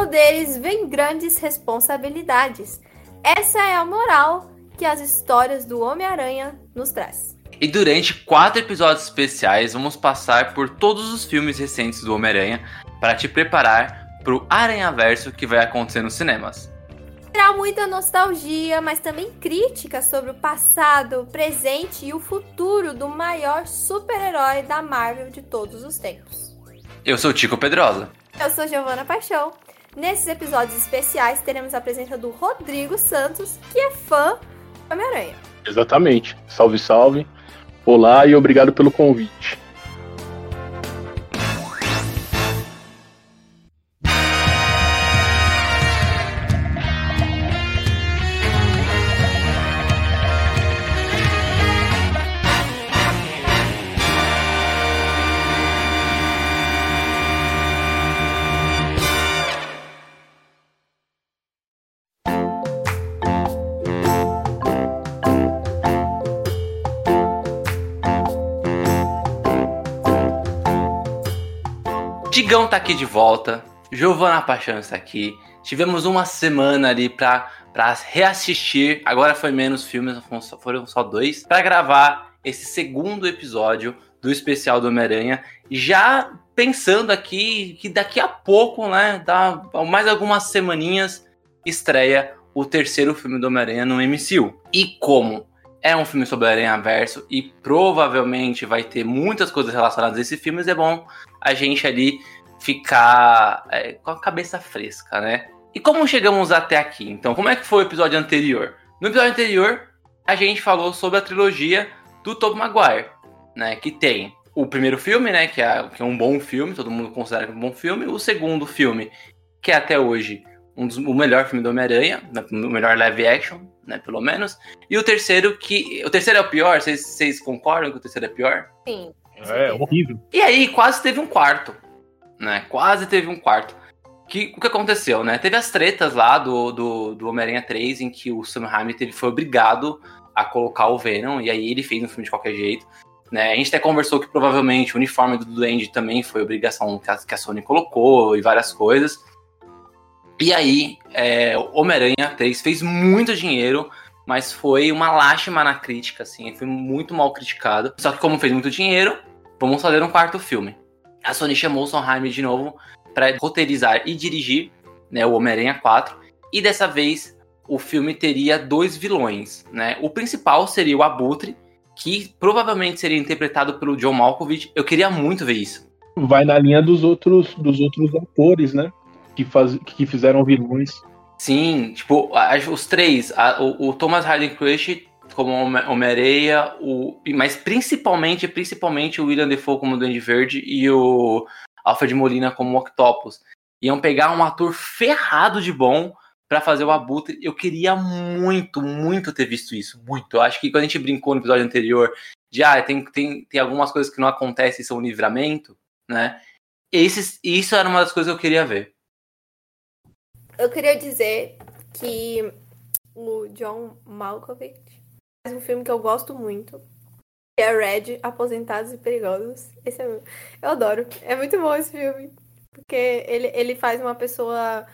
poderes vêm grandes responsabilidades. Essa é a moral que as histórias do Homem-Aranha nos traz. E durante quatro episódios especiais, vamos passar por todos os filmes recentes do Homem-Aranha para te preparar para o Aranhaverso que vai acontecer nos cinemas. Terá muita nostalgia, mas também críticas sobre o passado, o presente e o futuro do maior super-herói da Marvel de todos os tempos. Eu sou o Tico Pedrosa. Eu sou Giovana Paixão. Nesses episódios especiais, teremos a presença do Rodrigo Santos, que é fã do Homem-Aranha. Exatamente. Salve, salve. Olá e obrigado pelo convite. Digão tá aqui de volta, Giovanna Paixão está aqui. Tivemos uma semana ali pra, pra reassistir, agora foi menos filmes, foram só dois, para gravar esse segundo episódio do especial do Homem-Aranha. Já pensando aqui que daqui a pouco, né, dá mais algumas semaninhas, estreia o terceiro filme do Homem-Aranha no MCU. E como é um filme sobre o Aranha Verso e provavelmente vai ter muitas coisas relacionadas a esse filme, é bom a gente ali ficar é, com a cabeça fresca, né? E como chegamos até aqui? Então, como é que foi o episódio anterior? No episódio anterior, a gente falou sobre a trilogia do Tobey Maguire, né? Que tem o primeiro filme, né? Que é, que é um bom filme, todo mundo considera que é um bom filme. O segundo filme, que é até hoje um dos, o melhor filme do Homem-Aranha, né, o melhor live action, né? Pelo menos. E o terceiro, que. O terceiro é o pior? Vocês concordam que o terceiro é pior? Sim. É horrível. E aí, quase teve um quarto né? Quase teve um quarto. Que, o que aconteceu, né? Teve as tretas lá do, do, do Homem-Aranha 3, em que o Sam Raimi teve, foi obrigado a colocar o Venom, e aí ele fez no filme de qualquer jeito. Né? A gente até conversou que provavelmente o uniforme do Duende também foi obrigação que a, que a Sony colocou e várias coisas. E aí, é, Homem-Aranha 3 fez muito dinheiro, mas foi uma lástima na crítica, assim, foi muito mal criticado. Só que como fez muito dinheiro, vamos fazer um quarto filme a Sony chamou o Sondheim de novo para roteirizar e dirigir né, o Homem-Aranha 4. E dessa vez o filme teria dois vilões. Né? O principal seria o Abutre, que provavelmente seria interpretado pelo John Malkovich. Eu queria muito ver isso. Vai na linha dos outros, dos outros atores, né? Que, faz, que fizeram vilões. Sim, tipo, os três. A, o, o, Thomas Hayden Crush como Homem-Areia, mas principalmente, principalmente o William Defoe como Duende Verde e o Alfred Molina como Octopus. Iam pegar um ator ferrado de bom para fazer o Abutre. Eu queria muito, muito ter visto isso. Muito. Eu acho que quando a gente brincou no episódio anterior de ah, tem, tem, tem algumas coisas que não acontecem e são livramento, né? Esses, isso era uma das coisas que eu queria ver. Eu queria dizer que o John Malkovich um filme que eu gosto muito. Que é Red, Aposentados e Perigosos. Esse é, eu adoro. É muito bom esse filme. Porque ele, ele faz uma pessoa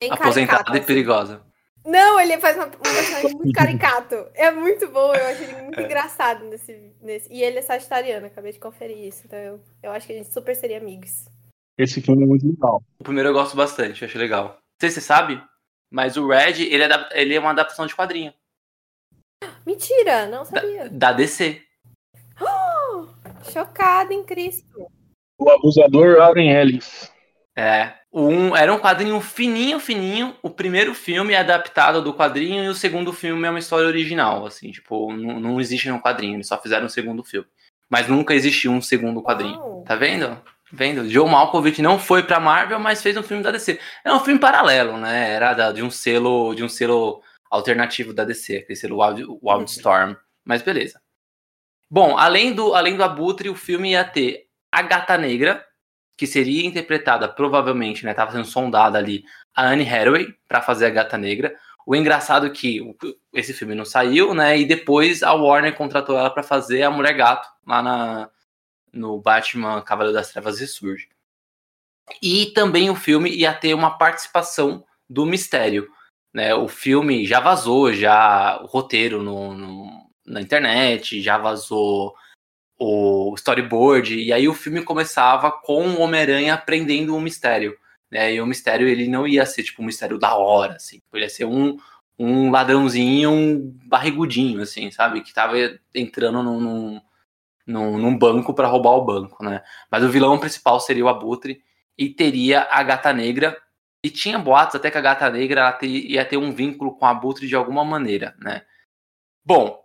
bem Aposentada caricata, e perigosa. Não, ele faz uma, um personagem muito caricato. É muito bom, eu acho ele muito é. engraçado nesse, nesse. E ele é sagitariano, acabei de conferir isso. Então eu, eu acho que a gente super seria amigos. Esse filme é muito legal. O primeiro eu gosto bastante, eu acho legal. Não sei se você sabe, mas o Red, ele é, ele é uma adaptação de quadrinho. Mentira, não sabia. Da, da DC. Oh, chocada em Cristo. O abusador Lauren Ellis. É. Um, era um quadrinho fininho, fininho. O primeiro filme é adaptado do quadrinho e o segundo filme é uma história original. Assim, tipo, não, não existe um quadrinho, eles só fizeram um segundo filme. Mas nunca existiu um segundo quadrinho. Uau. Tá vendo? Vendo? Joe Malkovich não foi pra Marvel, mas fez um filme da DC. É um filme paralelo, né? Era da, de um selo, de um selo alternativo da DC, aquele ser o Wild, Wildstorm. Mas beleza. Bom, além do, além do Abutre, o filme ia ter a Gata Negra, que seria interpretada provavelmente, né, tava sendo sondada ali, a Anne Hathaway para fazer a Gata Negra. O engraçado é que esse filme não saiu, né, e depois a Warner contratou ela para fazer a Mulher Gato lá na, no Batman Cavaleiro das Trevas Ressurge. E também o filme ia ter uma participação do mistério. Né? O filme já vazou, já o roteiro no, no na internet, já vazou o storyboard, e aí o filme começava com o Homem-Aranha aprendendo um mistério. Né? E o mistério ele não ia ser tipo um mistério da hora, assim. Ele ia ser um, um ladrãozinho, um barrigudinho, assim, sabe? Que tava entrando num, num, num, num banco para roubar o banco, né? Mas o vilão principal seria o Abutre e teria a Gata Negra. E tinha boatos até que a Gata Negra ia ter um vínculo com o Abutre de alguma maneira, né? Bom,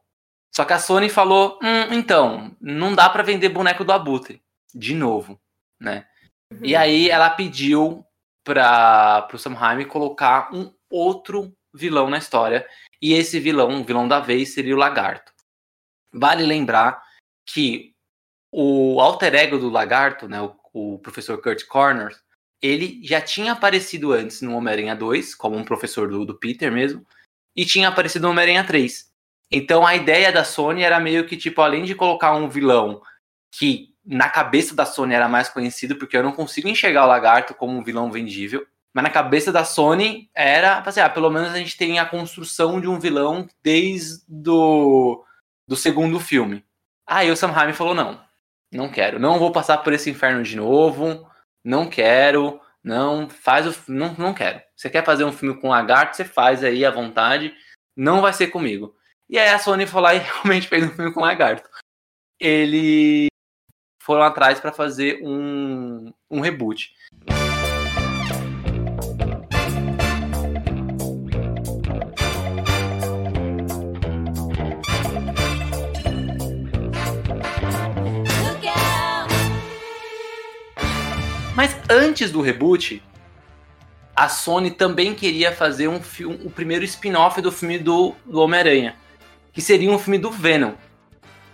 só que a Sony falou: hum, então, não dá para vender boneco do Abutre. De novo, né? Uhum. E aí ela pediu para o Sam Raimi colocar um outro vilão na história. E esse vilão, o vilão da vez, seria o Lagarto. Vale lembrar que o alter ego do Lagarto, né, o, o professor Kurt Corners, ele já tinha aparecido antes no Homem-Aranha 2, como um professor do, do Peter mesmo, e tinha aparecido no Homem-Aranha 3. Então a ideia da Sony era meio que, tipo, além de colocar um vilão que na cabeça da Sony era mais conhecido, porque eu não consigo enxergar o Lagarto como um vilão vendível, mas na cabeça da Sony era, assim, ah, pelo menos a gente tem a construção de um vilão desde do, do segundo filme. Aí o Sam Raimi falou, não, não quero, não vou passar por esse inferno de novo, não quero, não, faz o, não, não quero. Você quer fazer um filme com lagarto, você faz aí à vontade, não vai ser comigo. E aí a Sony foi lá e realmente fez um filme com lagarto. Eles foram atrás para fazer um, um reboot. Mas antes do reboot, a Sony também queria fazer um filme, o primeiro spin-off do filme do, do Homem-Aranha que seria um filme do Venom.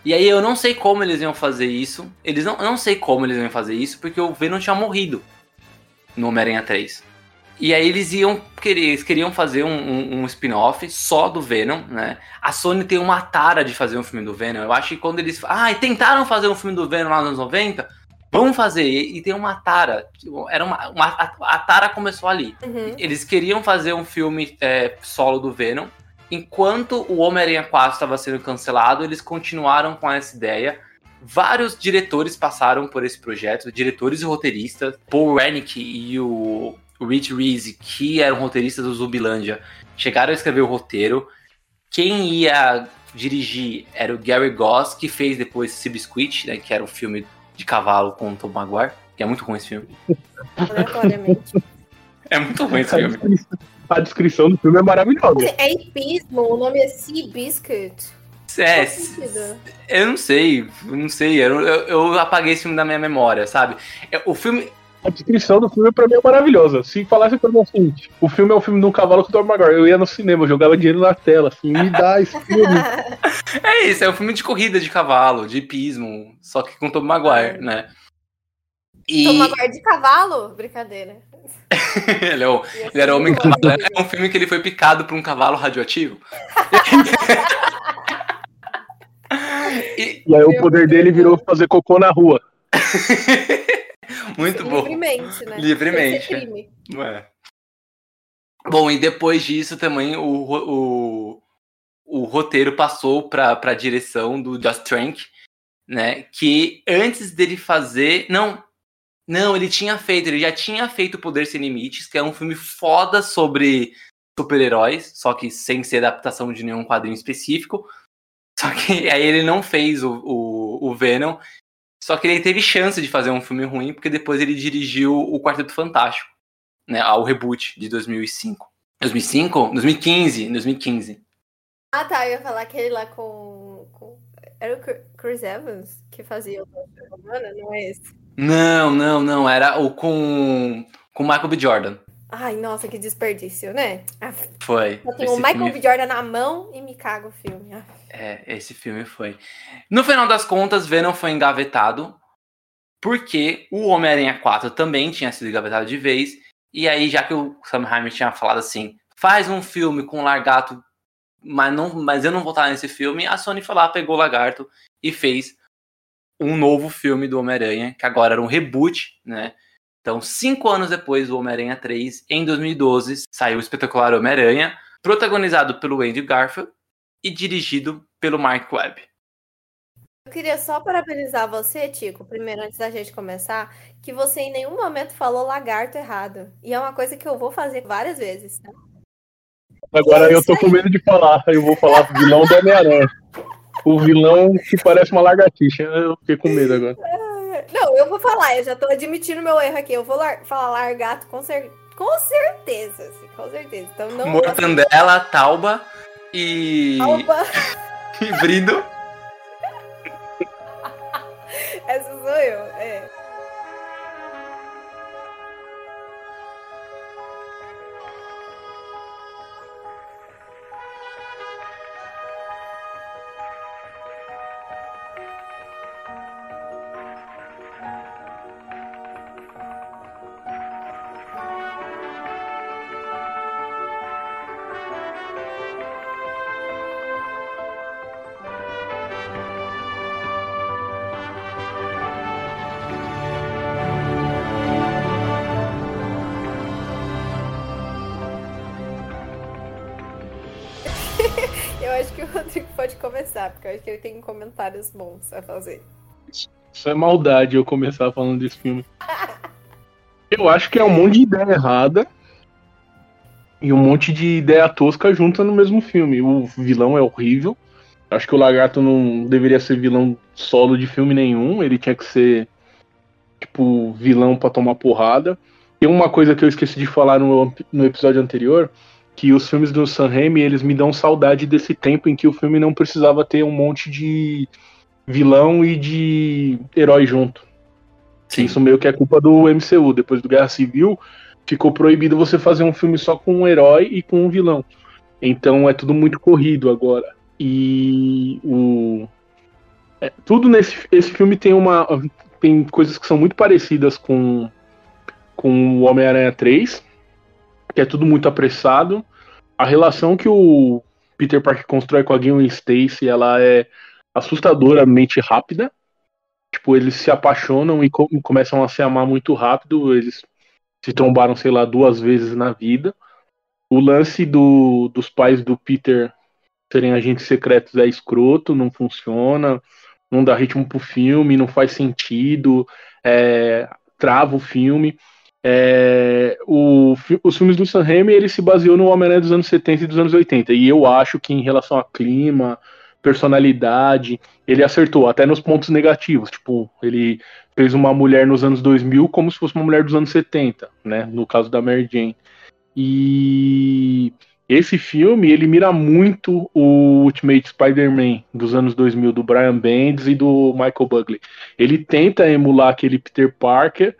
E aí eu não sei como eles iam fazer isso. Eles não, eu não sei como eles iam fazer isso, porque o Venom tinha morrido no Homem-Aranha 3. E aí eles iam querer, eles queriam fazer um, um, um spin-off só do Venom, né? A Sony tem uma tara de fazer um filme do Venom. Eu acho que quando eles. Ah, tentaram fazer um filme do Venom lá nos anos 90. Vamos fazer. E, e tem uma tara. Era uma, uma a, a, tara começou ali. Uhum. Eles queriam fazer um filme é, solo do Venom enquanto o Homem-Aranha 4 estava sendo cancelado, eles continuaram com essa ideia. Vários diretores passaram por esse projeto, diretores e roteiristas. Paul Wernick e o Rich Reese, que eram roteiristas do Zumbilândia, chegaram a escrever o roteiro. Quem ia dirigir era o Gary Goss, que fez depois Seabiscuit, né, que era um filme de cavalo com o Tom Maguire, que é muito ruim esse filme. é muito ruim esse filme a descrição do filme é maravilhosa. É hipismo, o nome é Sea Biscuit. É, eu não sei, eu não sei, eu, eu, eu, apaguei esse filme da minha memória, sabe? É, o filme. A descrição do filme pra mim é maravilhosa. Se falasse pra mim assim, o filme é o filme do cavalo com o Tom Maguire, eu ia no cinema, eu jogava dinheiro na tela, assim, me dá esse filme. é isso, é um filme de corrida de cavalo, de hipismo, só que com Tom Maguire, né? E... Tom Maguire de cavalo? Brincadeira. ele, é o, ele era homem cavalo. É um filme que ele foi picado por um cavalo radioativo. e... e aí o poder dele virou fazer cocô na rua. Muito bom. Livremente, né? Livremente. É. Bom, e depois disso também o, o, o roteiro passou para a direção do Just Trank, né? Que antes dele fazer. Não, não, ele tinha feito, ele já tinha feito Poder Sem Limites, que é um filme foda sobre super-heróis, só que sem ser adaptação de nenhum quadrinho específico. Só que aí ele não fez o, o, o Venom, só que ele teve chance de fazer um filme ruim, porque depois ele dirigiu o Quarteto Fantástico, né, ao reboot de 2005. 2005? 2015, 2015. Ah, tá, eu ia falar aquele lá com, com... Era o Chris Evans que fazia o Romana, não é esse? Não, não, não. Era o com, com Michael B. Jordan. Ai, nossa, que desperdício, né? Foi. Eu tenho o Michael filme... B. Jordan na mão e me cago o filme. É, esse filme foi. No final das contas, Venom foi engavetado porque o Homem-Aranha 4 também tinha sido engavetado de vez. E aí, já que o Sam Raimi tinha falado assim, faz um filme com o Largato, mas, não, mas eu não vou estar nesse filme, a Sony foi lá, pegou o Lagarto e fez um novo filme do Homem-Aranha, que agora era um reboot, né? Então, cinco anos depois do Homem-Aranha 3, em 2012, saiu o espetacular Homem-Aranha, protagonizado pelo Andrew Garfield e dirigido pelo Mark Webb. Eu queria só parabenizar você, Tico, primeiro, antes da gente começar, que você em nenhum momento falou lagarto errado. E é uma coisa que eu vou fazer várias vezes, tá? Agora eu tô com medo de falar, eu vou falar do vilão do Homem-Aranha. O vilão que parece uma lagartixa, eu fiquei com medo agora. Não, eu vou falar, eu já tô admitindo meu erro aqui. Eu vou lar falar largato com, cer com certeza, assim, com certeza. Então, não Mortandela, Tauba e. Tauba. e Brindo. Essa sou eu, é. Pode começar, porque eu acho que ele tem comentários bons a fazer. Isso é maldade eu começar falando desse filme. eu acho que é um monte de ideia errada e um monte de ideia tosca junta no mesmo filme. O vilão é horrível. Acho que o Lagarto não deveria ser vilão solo de filme nenhum. Ele tinha que ser, tipo, vilão para tomar porrada. Tem uma coisa que eu esqueci de falar no, no episódio anterior, que os filmes do Sam Raimi, eles me dão saudade desse tempo em que o filme não precisava ter um monte de vilão e de herói junto. Sim. Isso meio que é culpa do MCU. Depois do Guerra Civil, ficou proibido você fazer um filme só com um herói e com um vilão. Então é tudo muito corrido agora. E o é, tudo nesse esse filme tem uma tem coisas que são muito parecidas com com o Homem-Aranha 3 que é tudo muito apressado. A relação que o Peter Parker constrói com a Gwen Stacy, ela é assustadoramente rápida. Tipo, eles se apaixonam e co começam a se amar muito rápido. Eles se trombaram, sei lá, duas vezes na vida. O lance do, dos pais do Peter serem agentes secretos é escroto, não funciona, não dá ritmo pro filme, não faz sentido, é, trava o filme. É, o, os filmes do Sam Raimi ele se baseou no Homem-Aranha dos anos 70 e dos anos 80 e eu acho que em relação a clima, personalidade, ele acertou até nos pontos negativos, tipo, ele fez uma mulher nos anos 2000 como se fosse uma mulher dos anos 70, né, no caso da Mary Jane. E esse filme, ele mira muito o Ultimate Spider-Man dos anos 2000 do Brian Bendis e do Michael Buckley. Ele tenta emular aquele Peter Parker,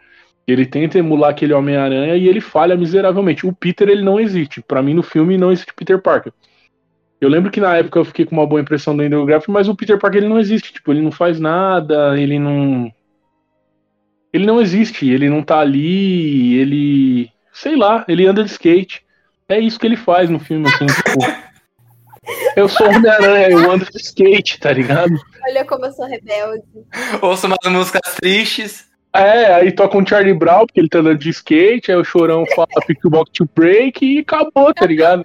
ele tenta emular aquele Homem-Aranha e ele falha miseravelmente. O Peter, ele não existe. Para mim, no filme, não existe Peter Parker. Eu lembro que na época eu fiquei com uma boa impressão do Andrew Garfield, mas o Peter Parker, ele não existe. Tipo, ele não faz nada, ele não... Ele não existe, ele não tá ali, ele... Sei lá, ele anda de skate. É isso que ele faz no filme, assim, tipo... Eu sou Homem-Aranha, eu ando de skate, tá ligado? Olha como eu sou rebelde. Ouço umas músicas tristes. É, aí toca um Charlie Brown, porque ele tá andando de skate, aí o chorão fala Pick Box to Break e acabou, tá ligado?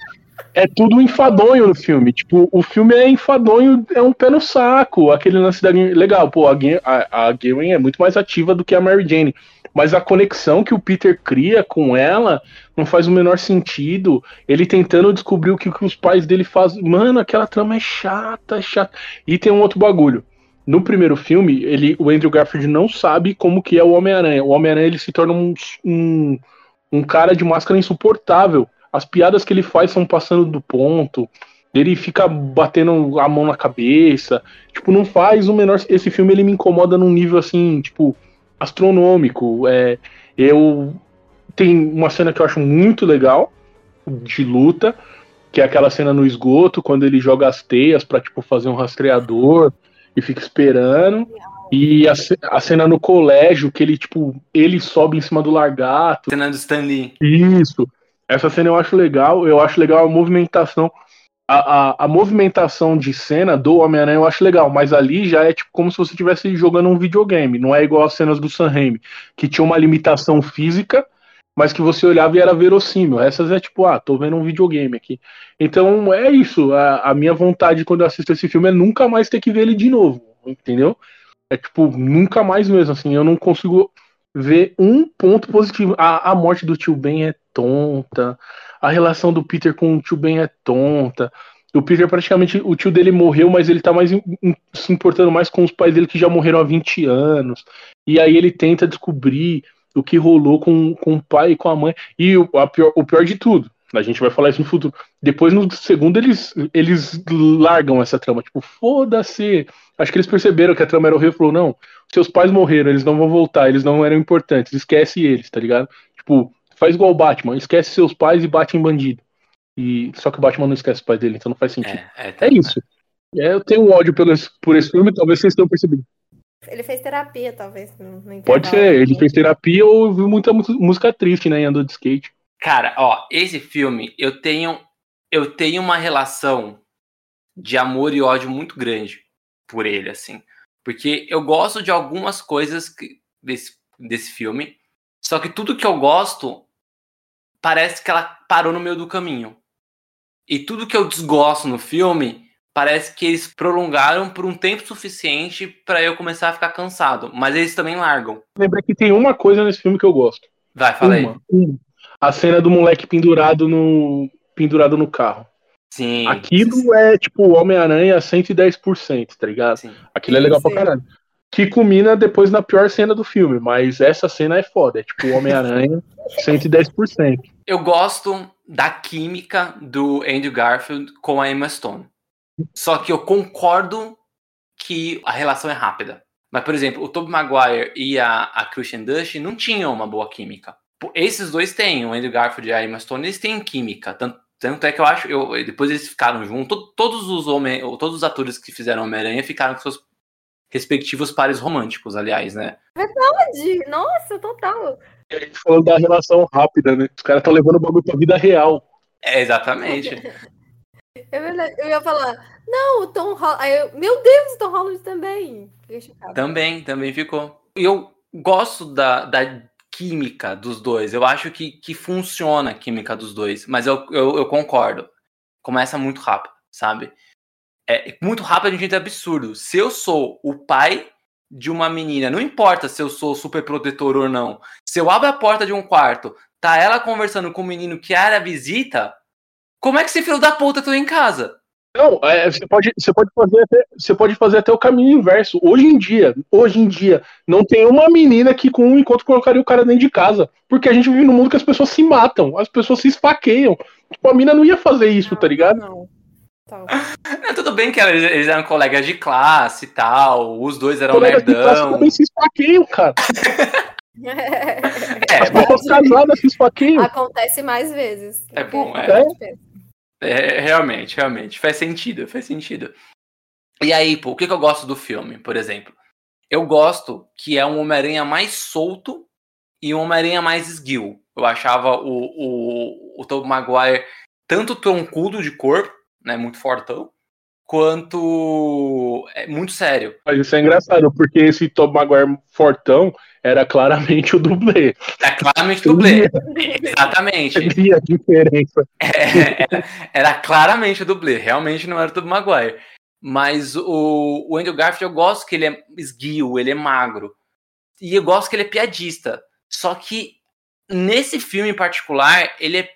É tudo enfadonho no filme. Tipo, o filme é enfadonho, é um pé no saco. Aquele lance da Legal, pô, a, Gwen é muito mais ativa do que a Mary Jane. Mas a conexão que o Peter cria com ela não faz o menor sentido. Ele tentando descobrir o que, que os pais dele fazem. Mano, aquela trama é chata, chata. E tem um outro bagulho no primeiro filme, ele, o Andrew Garfield não sabe como que é o Homem-Aranha. O Homem-Aranha ele se torna um, um, um, cara de máscara insuportável. As piadas que ele faz são passando do ponto. Ele fica batendo a mão na cabeça. Tipo, não faz o menor. Esse filme ele me incomoda num nível assim, tipo, astronômico. É, eu tem uma cena que eu acho muito legal de luta, que é aquela cena no esgoto quando ele joga as teias para tipo fazer um rastreador e fica esperando. E a, a, cena no colégio, que ele, tipo, ele sobe em cima do largato. Cena do Stanley. Isso. Essa cena eu acho legal. Eu acho legal a movimentação a, a, a, movimentação de cena do Homem-Aranha eu acho legal, mas ali já é tipo como se você estivesse jogando um videogame. Não é igual as cenas do Sam Raimi, que tinha uma limitação física, mas que você olhava e era verossímil. Essas é tipo, ah, tô vendo um videogame aqui. Então é isso. A, a minha vontade quando eu assisto esse filme é nunca mais ter que ver ele de novo, entendeu? É tipo, nunca mais mesmo, assim. Eu não consigo ver um ponto positivo. A, a morte do tio Ben é tonta a relação do Peter com o tio Ben é tonta. O Peter praticamente, o tio dele morreu, mas ele tá mais se importando mais com os pais dele que já morreram há 20 anos. E aí ele tenta descobrir o que rolou com, com o pai e com a mãe. E o, pior, o pior de tudo, a gente vai falar isso no futuro. Depois, no segundo, eles, eles largam essa trama. Tipo, foda-se. Acho que eles perceberam que a trama era horrível. Falou, não, seus pais morreram, eles não vão voltar, eles não eram importantes, esquece eles, tá ligado? Tipo, Faz igual o Batman, esquece seus pais e bate em bandido. E só que o Batman não esquece os pais dele, então não faz sentido. É, é, tá, é isso. É, eu tenho um ódio pelo, por esse filme, talvez vocês tenham percebido. Ele fez terapia, talvez. No, Pode ser, ele fez terapia ou ouviu muita música triste, né? E andou de skate. Cara, ó, esse filme, eu tenho. Eu tenho uma relação de amor e ódio muito grande por ele, assim. Porque eu gosto de algumas coisas que, desse, desse filme. Só que tudo que eu gosto parece que ela parou no meio do caminho. E tudo que eu desgosto no filme, parece que eles prolongaram por um tempo suficiente para eu começar a ficar cansado. Mas eles também largam. Lembra que tem uma coisa nesse filme que eu gosto. Vai, fala uma, aí. Uma. A cena do moleque pendurado no pendurado no carro. Sim. Aquilo sim. é tipo Homem-Aranha 110%, tá ligado? Sim. Aquilo é legal sim. pra caralho que culmina depois na pior cena do filme, mas essa cena é foda, é tipo o Homem-Aranha 110%. Eu gosto da química do Andrew Garfield com a Emma Stone. Só que eu concordo que a relação é rápida. Mas, por exemplo, o Tobey Maguire e a, a Christian Dust não tinham uma boa química. Esses dois têm, o Andrew Garfield e a Emma Stone, eles têm química. Tanto, tanto é que eu acho, eu, depois eles ficaram juntos, todos os homem, todos os atores que fizeram Homem-Aranha ficaram com seus respectivos pares românticos, aliás, né? Verdade! Nossa, total! E a gente falando da relação rápida, né? Os caras estão levando o bagulho pra vida real. É, exatamente. É verdade. Eu ia falar, não, o Tom Holland. Meu Deus, o Tom Holland também. Também, também ficou. Eu gosto da, da química dos dois. Eu acho que, que funciona a química dos dois. Mas eu, eu, eu concordo. Começa muito rápido, sabe? é muito rápido, a gente é absurdo. Se eu sou o pai de uma menina, não importa se eu sou super protetor ou não, se eu abro a porta de um quarto, tá ela conversando com o um menino que era visita, como é que esse filho da puta tá em casa? Não, é, você, pode, você, pode fazer até, você pode fazer até o caminho inverso. Hoje em dia, hoje em dia, não tem uma menina que com um encontro colocaria o cara dentro de casa. Porque a gente vive num mundo que as pessoas se matam, as pessoas se esfaqueiam. Tipo, a mina não ia fazer isso, não, tá ligado? Não. Tal. Não, tudo bem que eles, eram colegas de classe e tal, os dois eram colegas nerdão. De classe também se esfaqueiam, cara. é, As pessoas casadas se esfaqueiam. Acontece mais vezes. É bom, é. é. Realmente, realmente. Faz sentido, faz sentido. E aí, pô, o que, que eu gosto do filme, por exemplo? Eu gosto que é um Homem-Aranha mais solto e um Homem-Aranha mais esguio. Eu achava o, o, o Tobey Maguire tanto troncudo de corpo, né, muito fortão, quanto é muito sério. Mas isso é engraçado, porque esse Tom Maguire fortão era claramente o dublê. É claramente o dublê. Exatamente. a diferença. É, era, era, claramente o dublê, realmente não era o Tom Maguire. Mas o, o Andrew Garfield, eu gosto que ele é esguio, ele é magro. E eu gosto que ele é piadista. Só que nesse filme em particular, ele é,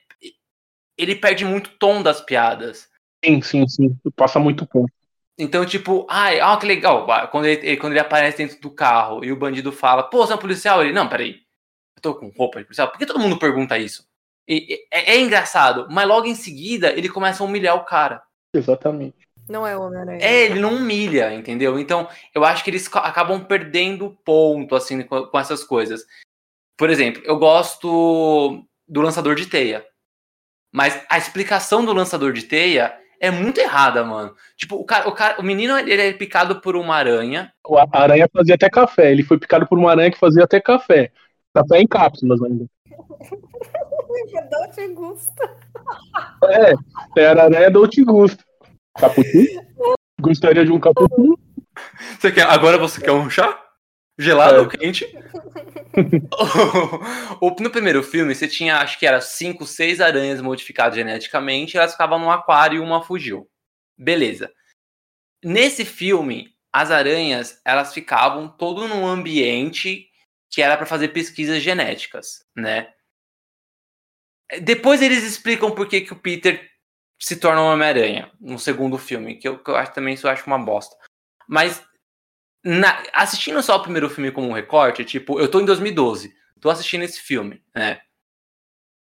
ele perde muito tom das piadas. Sim, sim, sim. Passa muito ponto. Então, tipo, ai, ó, que legal. Quando ele, quando ele aparece dentro do carro e o bandido fala, pô, você é um policial? Ele, não, peraí. Eu tô com roupa de policial. Por que todo mundo pergunta isso? E, é, é, engraçado, mas logo em seguida ele começa a humilhar o cara. Exatamente. Não é o Homem-Aranha. É, ele não humilha, entendeu? Então, eu acho que eles acabam perdendo ponto, assim, com, com essas coisas. Por exemplo, eu gosto do lançador de teia. Mas a explicação do lançador de teia é muito errada, mano. Tipo, o cara, o cara, o menino ele é picado por uma aranha. A aranha fazia até café. Ele foi picado por uma aranha que fazia até café. Café em cápsulas ainda. É Dolce Gusto. É, era né, Dolce Gusto. Cappuccino? Gostaria de um cappuccino? Você quer, agora você quer um chá? Gelado É. ou quente? No primeiro filme, você tinha, acho que era cinco, seis aranhas modificadas geneticamente, elas ficavam num aquário e uma fugiu. Beleza. Nesse filme, as aranhas, elas ficavam todo num ambiente que era para fazer pesquisas genéticas, né? Depois eles explicam por que, que o Peter se torna um Homem-Aranha no segundo filme, que eu, que eu acho também isso eu acho uma bosta. Mas na- assistindo só o primeiro filme como um recorte, tipo, eu tô em 2012, tô assistindo esse filme, né?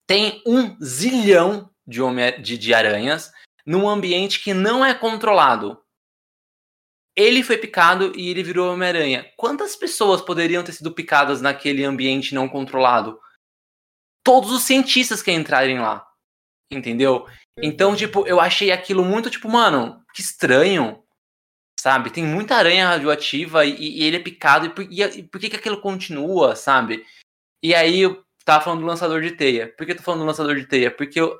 Tem um zilhão de, homem, de, de aranhas num ambiente que não é controlado. Ele foi picado e ele virou Homem-Aranha. Quantas pessoas poderiam ter sido picadas naquele ambiente não controlado? Todos os cientistas que entrarem lá. Entendeu? Então, tipo, eu achei aquilo muito, tipo, mano, que estranho. Sabe? Tem muita aranha radioativa e, e ele é picado. E por, e e por que, que aquilo continua, sabe? E aí eu tava falando do lançador de teia. Por que eu tô falando do lançador de teia? Porque eu-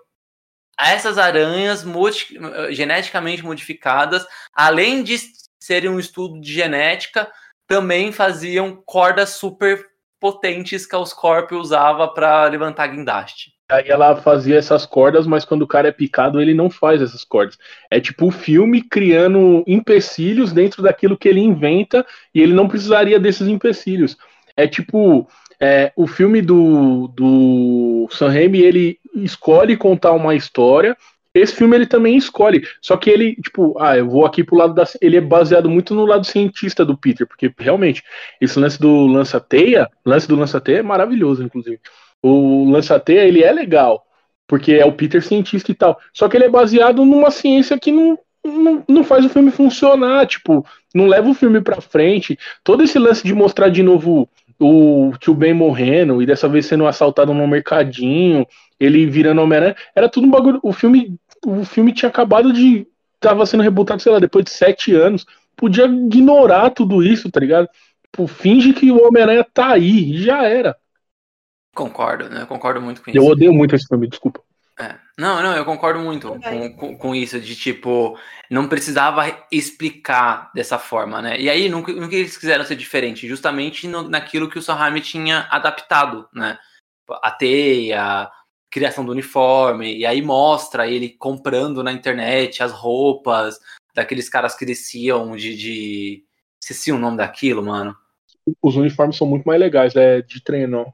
essas aranhas modi- geneticamente modificadas, além de serem um estudo de genética, também faziam cordas super potentes que a Oscorp usava para levantar guindaste. Aí ela fazia essas cordas, mas quando o cara é picado, ele não faz essas cordas. É tipo o filme criando empecilhos dentro daquilo que ele inventa e ele não precisaria desses empecilhos. É tipo é, o filme do, do Sam Raimi, ele escolhe contar uma história. Esse filme ele também escolhe, só que ele, tipo, ah, eu vou aqui pro lado da. Ele é baseado muito no lado cientista do Peter, porque realmente esse lance do lança-teia, lance do lança-teia é maravilhoso, inclusive o lança-teia ele é legal, porque é o Peter cientista e tal. Só que ele é baseado numa ciência que não, não, não faz o filme funcionar, tipo, não leva o filme pra frente. Todo esse lance de mostrar de novo o tio Ben morrendo e dessa vez sendo assaltado no mercadinho, ele virando Homem-Aranha, era tudo um bagulho. O filme, o filme tinha acabado de. tava sendo rebutado, sei lá, depois de sete anos. Podia ignorar tudo isso, tá ligado? Tipo, finge que o Homem-Aranha tá aí, já era. Concordo, né? Eu concordo muito com isso. Eu odeio muito esse filme, desculpa. É. Não, não, eu concordo muito com, com, com isso, de tipo, não precisava explicar dessa forma, né? E aí, no que eles quiseram ser diferente? Justamente no- naquilo que o Sam tinha adaptado, né? A teia, a criação do uniforme, e aí mostra ele comprando na internet as roupas daqueles caras que desciam de. de... Esqueci o nome daquilo, mano. Os uniformes são muito mais legais, é de treino.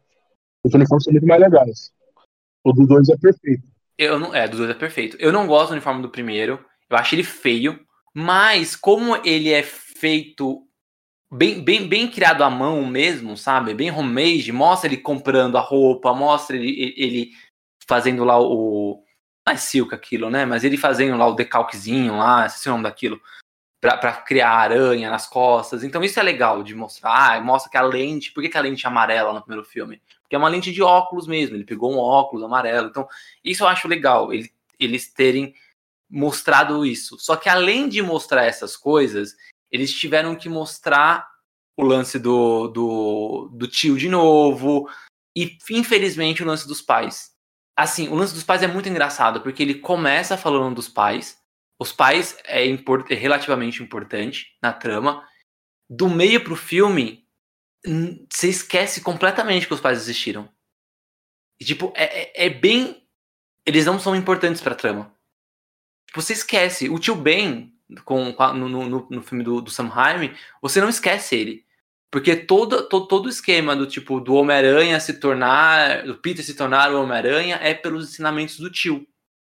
Os uniformes são muito mais legais. O do 2 é perfeito. Eu não, é, do dois é perfeito. Eu não gosto do uniforme do primeiro. Eu acho ele feio. Mas como ele é feito bem, bem, bem criado à mão mesmo, sabe? Bem homemade, mostra ele comprando a roupa, mostra ele, ele fazendo lá o. Não é silk aquilo, né? Mas ele fazendo lá o decalquezinho lá, esqueci o nome daquilo. Pra, pra criar aranha nas costas. Então isso é legal de mostrar. Ah, mostra que a lente. Por que, que a lente é amarela no primeiro filme? Porque é uma lente de óculos mesmo. Ele pegou um óculos amarelo. Então, isso eu acho legal. ele- eles terem mostrado isso. Só que além de mostrar essas coisas, eles tiveram que mostrar o lance do, do, do tio de novo. E, infelizmente, o lance dos pais. Assim, o lance dos pais é muito engraçado, porque ele começa falando dos pais. Os pais é, import- é relativamente importante na trama. Do meio pro filme, você esquece completamente que os pais existiram. E, tipo, é, é- é bem. Eles não são importantes pra trama. Tipo, você esquece. O tio Ben, com, no, no, no filme do, do Sam Raimi, você não esquece ele. Porque todo, todo, todo o esquema do tipo do Homem-Aranha se tornar. Do Peter se tornar o Homem-Aranha é pelos ensinamentos do tio.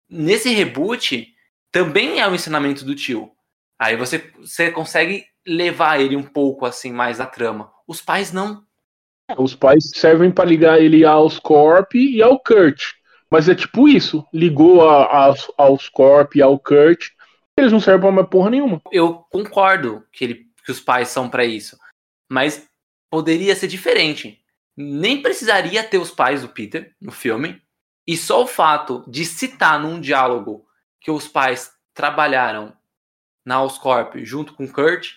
Nesse reboot, também é o ensinamento do tio. Aí você, você consegue levar ele um pouco assim mais na trama. Os pais não. Os pais servem pra ligar ele aos Corp e ao Kurt. Mas é tipo isso. Ligou a, a- aos Corp e ao Kurt. Eles não servem pra mais porra nenhuma. Eu concordo que, ele, que os pais são pra isso. Mas poderia ser diferente. Nem precisaria ter os pais do Peter no filme. E só o fato de citar num diálogo que os pais trabalharam na Oscorp junto com Kurt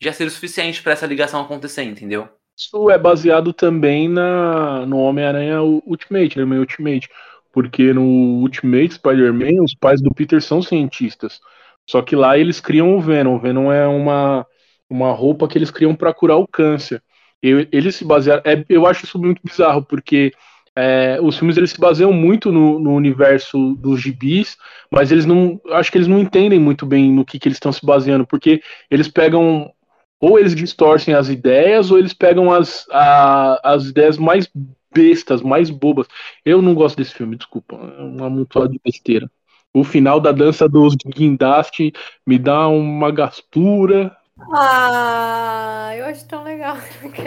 já seria o suficiente pra essa ligação acontecer, entendeu? Isso é baseado também na, no Homem-Aranha Ultimate, no Ultimate. Porque no Ultimate Spider-Man, os pais do Peter são cientistas. Só que lá eles criam o Venom. O Venom é uma, uma roupa que eles criam para curar o câncer. Eles se basearam. É, eu acho isso muito bizarro, porque é, os filmes eles se baseiam muito no, no, universo dos gibis, mas eles não. Acho que eles não entendem muito bem no que, que eles estão se baseando, porque eles pegam. Ou eles distorcem as ideias, ou eles pegam as, a, as ideias mais bestas, mais bobas. Eu não gosto desse filme, desculpa. É uma amontoado de besteira. O final da dança dos guindaste me dá uma gastura. Ah, eu acho tão legal.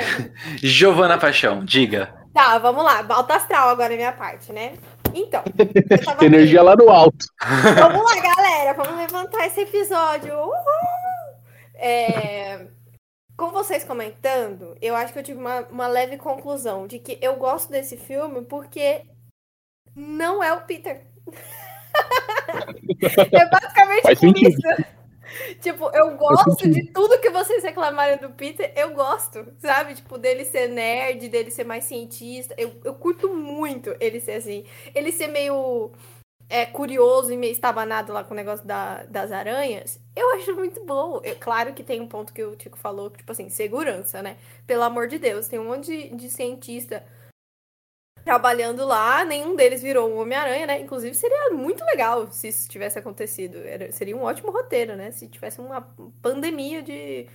Giovana Paixão, diga. Tá, vamos lá. Alta astral agora é minha parte, né? Então. Energia lá no alto. Vamos lá, galera. Vamos levantar esse episódio. Uhul! É, com vocês comentando, eu acho que eu tive uma, uma leve conclusão de que eu gosto desse filme porque não é o Peter. é basicamente Faz por isso. Tipo, eu gosto de tudo que vocês reclamaram do Peter, eu gosto, sabe? Tipo, dele ser nerd, dele ser mais cientista. Eu, eu curto muito ele ser assim. Ele ser meio é, curioso e meio estabanado lá com o negócio da, das aranhas. Eu acho muito bom. Eu, claro que tem um ponto que o Tico falou, tipo assim, segurança, né? Pelo amor de Deus, tem um monte de, de cientista trabalhando lá, nenhum deles virou um Homem-Aranha, né? Inclusive, seria muito legal se isso tivesse acontecido. Era, seria um ótimo roteiro, né? Se tivesse uma pandemia de.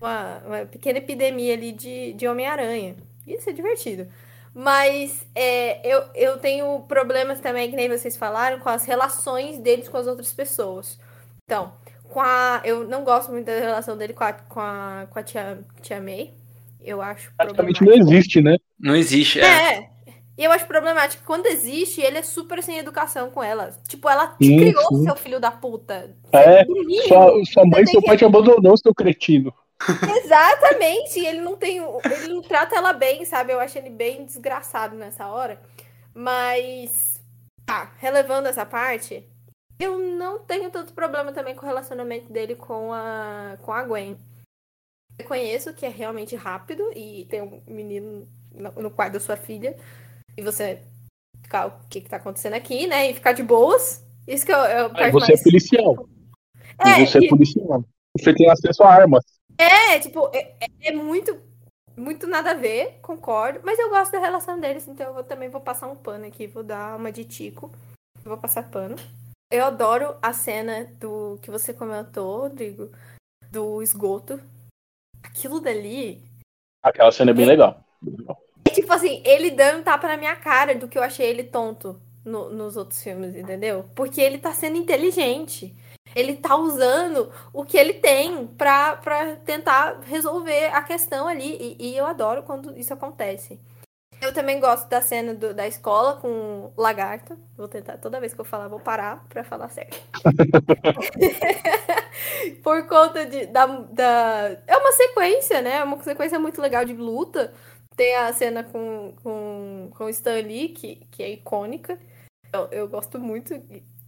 Uma, uma pequena epidemia ali de, de Homem-Aranha. Ia ser divertido. Mas é, eu, eu tenho problemas também, que nem vocês falaram, com as relações deles com as outras pessoas. Então, com a, eu não gosto muito da relação dele com a, com a, com a tia, tia May. Eu acho. Praticamente não existe, né? Não existe, é. é. E eu acho problemático que quando existe, ele é super sem educação com ela. Tipo, ela te sim, criou, sim. seu filho da puta. É, sua, sua mãe e seu que... pai te abandonou, seu cretino. Exatamente, ele não tem. Ele não trata ela bem, sabe? Eu acho ele bem desgraçado nessa hora. Mas. Tá, relevando essa parte, eu não tenho tanto problema também com o relacionamento dele com a, com a Gwen. Eu conheço que é realmente rápido e tem um menino no, no quarto da sua filha e você ficar o que, que tá acontecendo aqui, né? E ficar de boas. Isso que eu, eu é, você mais... é policial. É, você é e... é policial. Você tem acesso a armas. É, tipo, é, é, é, muito, muito nada a ver, concordo. Mas eu gosto da relação deles, então eu vou, também vou passar um pano aqui. Vou dar uma de Tico. Vou passar pano. Eu adoro a cena do que você comentou, Rodrigo, do esgoto. Aquilo dali. Aquela cena é bem legal. Tipo assim, ele dando tapa na minha cara do que eu achei ele tonto no, nos outros filmes, entendeu? Porque ele tá sendo inteligente. Ele tá usando o que ele tem pra, pra tentar resolver a questão ali. E, e eu adoro quando isso acontece. Eu também gosto da cena do, da escola com o lagarto. Vou tentar, toda vez que eu falar, vou parar pra falar certo. Por conta de, da, da. É uma sequência, né? É uma sequência muito legal de luta. Tem a cena com, com, com o Stan Lee, que, que é icônica. Eu, eu gosto muito.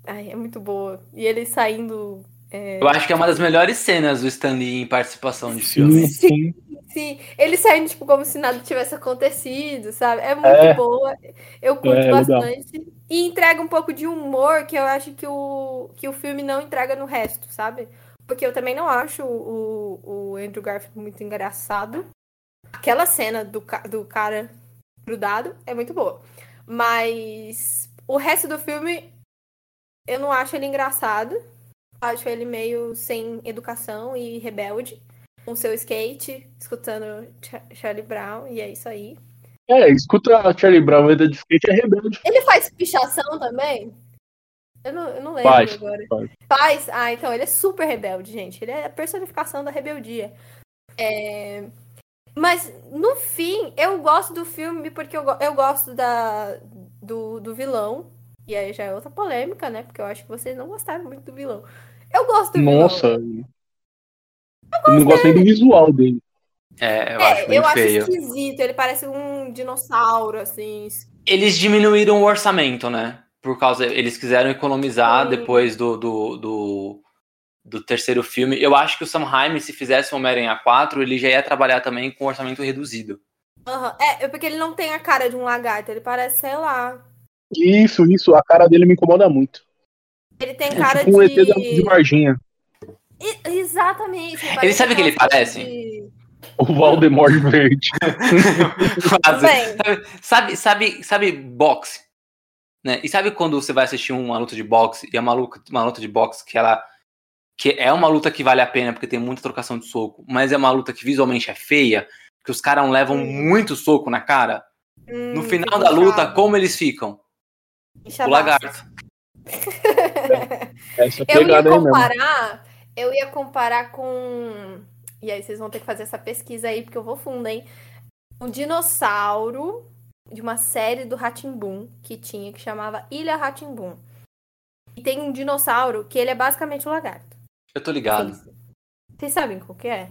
Ai, é muito boa. E ele saindo. É... Eu acho que é uma das melhores cenas do Stan Lee em participação de filme. Sim, sim. Ele saindo, tipo, como se nada tivesse acontecido, sabe? É muito é. boa. Eu curto é, bastante. Legal. E entrega um pouco de humor que eu acho que o, que o filme não entrega no resto, sabe? Porque eu também não acho o, o Andrew Garfield muito engraçado. Aquela cena do, do cara grudado é muito boa. Mas o resto do filme, eu não acho ele engraçado. Acho ele meio sem educação e rebelde. Com seu skate, escutando Charlie Brown, e é isso aí. É, escuta Charlie Brown, anda de skate é rebelde. Ele faz pichação também? Eu não, eu não lembro faz, agora. Faz. faz. Ah, então ele é super rebelde, gente. Ele é a personificação da rebeldia. É... Mas, no fim, eu gosto do filme porque eu, eu gosto da, do, do vilão. E aí já é outra polêmica, né? Porque eu acho que vocês não gostaram muito do vilão. Eu gosto do Nossa, vilão. eu, eu não gosto nem do visual dele. É, eu é, acho eu feio. acho esquisito. Ele parece um dinossauro, assim. Eles diminuíram o orçamento, né? Por causa. Eles quiseram economizar Sim. depois do, do, do do terceiro filme. Eu acho que o Sam Raimi, se fizesse o Homem-Aranha 4, ele já ia trabalhar também com orçamento reduzido. Uhum. É, porque ele não tem a cara de um lagarto, ele parece, sei lá. Isso, isso, a cara dele me incomoda muito. Ele tem É cara tipo um ET de. da- de Varginha. I- Exatamente. Ele sabe o que ele parece? de- O Valdemort verde. Sabe, sabe, sabe boxe? Né? E sabe quando você vai assistir uma luta de boxe e é uma luta, uma luta de boxe que ela que é uma luta que vale a pena porque tem muita trocação de soco, mas é uma luta que visualmente é feia, que os caras levam Hum. muito soco na cara. No Hum, final fica da luta, como eles ficam? O lagarto. Eu ia comparar, eu ia comparar com. E aí vocês vão ter que fazer essa pesquisa aí, porque eu vou fundo, hein? Um dinossauro de uma série do Ratimbum que tinha, que chamava Ilha Ratimbum. E tem um dinossauro que ele é basicamente um lagarto. Eu tô ligado. Vocês, vocês sabem qual que é?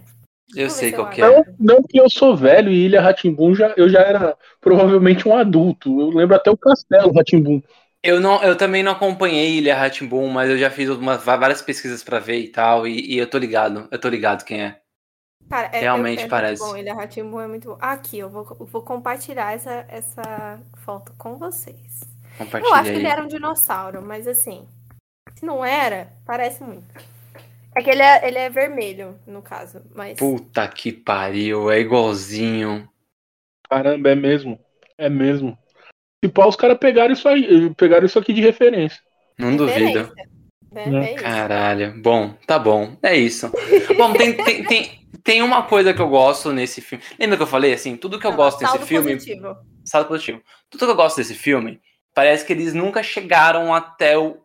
Eu Vamos sei se qual que é. Não, não porque eu sou velho e Ilha Ratimbum já, eu já era provavelmente um adulto. Eu lembro até o castelo Ratimbum. Eu, não, eu também não acompanhei Ilha Ratimbum, mas eu já fiz umas, várias pesquisas pra ver e tal, e, e eu tô ligado. Eu tô ligado quem é. Cara, é, Realmente é, é parece. Muito bom, Ilha Ratimbum é muito bom. Aqui, eu vou, eu vou compartilhar essa, essa foto com vocês. Eu acho que ele era um dinossauro, mas assim, se não era, parece muito. É que ele é, ele é vermelho, no caso, mas... Puta que pariu, é igualzinho. Caramba, é mesmo. É mesmo. Se pau, os caras pegaram isso aí, pegaram isso aqui de referência. Não duvido. referência, né? É isso. Caralho. Bom, tá bom. É isso. Bom, tem, tem, tem, tem uma coisa que eu gosto nesse filme. Lembra que eu falei assim? Tudo que eu gosto desse filme. positivo. Saldo positivo. Tudo que eu gosto desse filme, parece que eles nunca chegaram até o.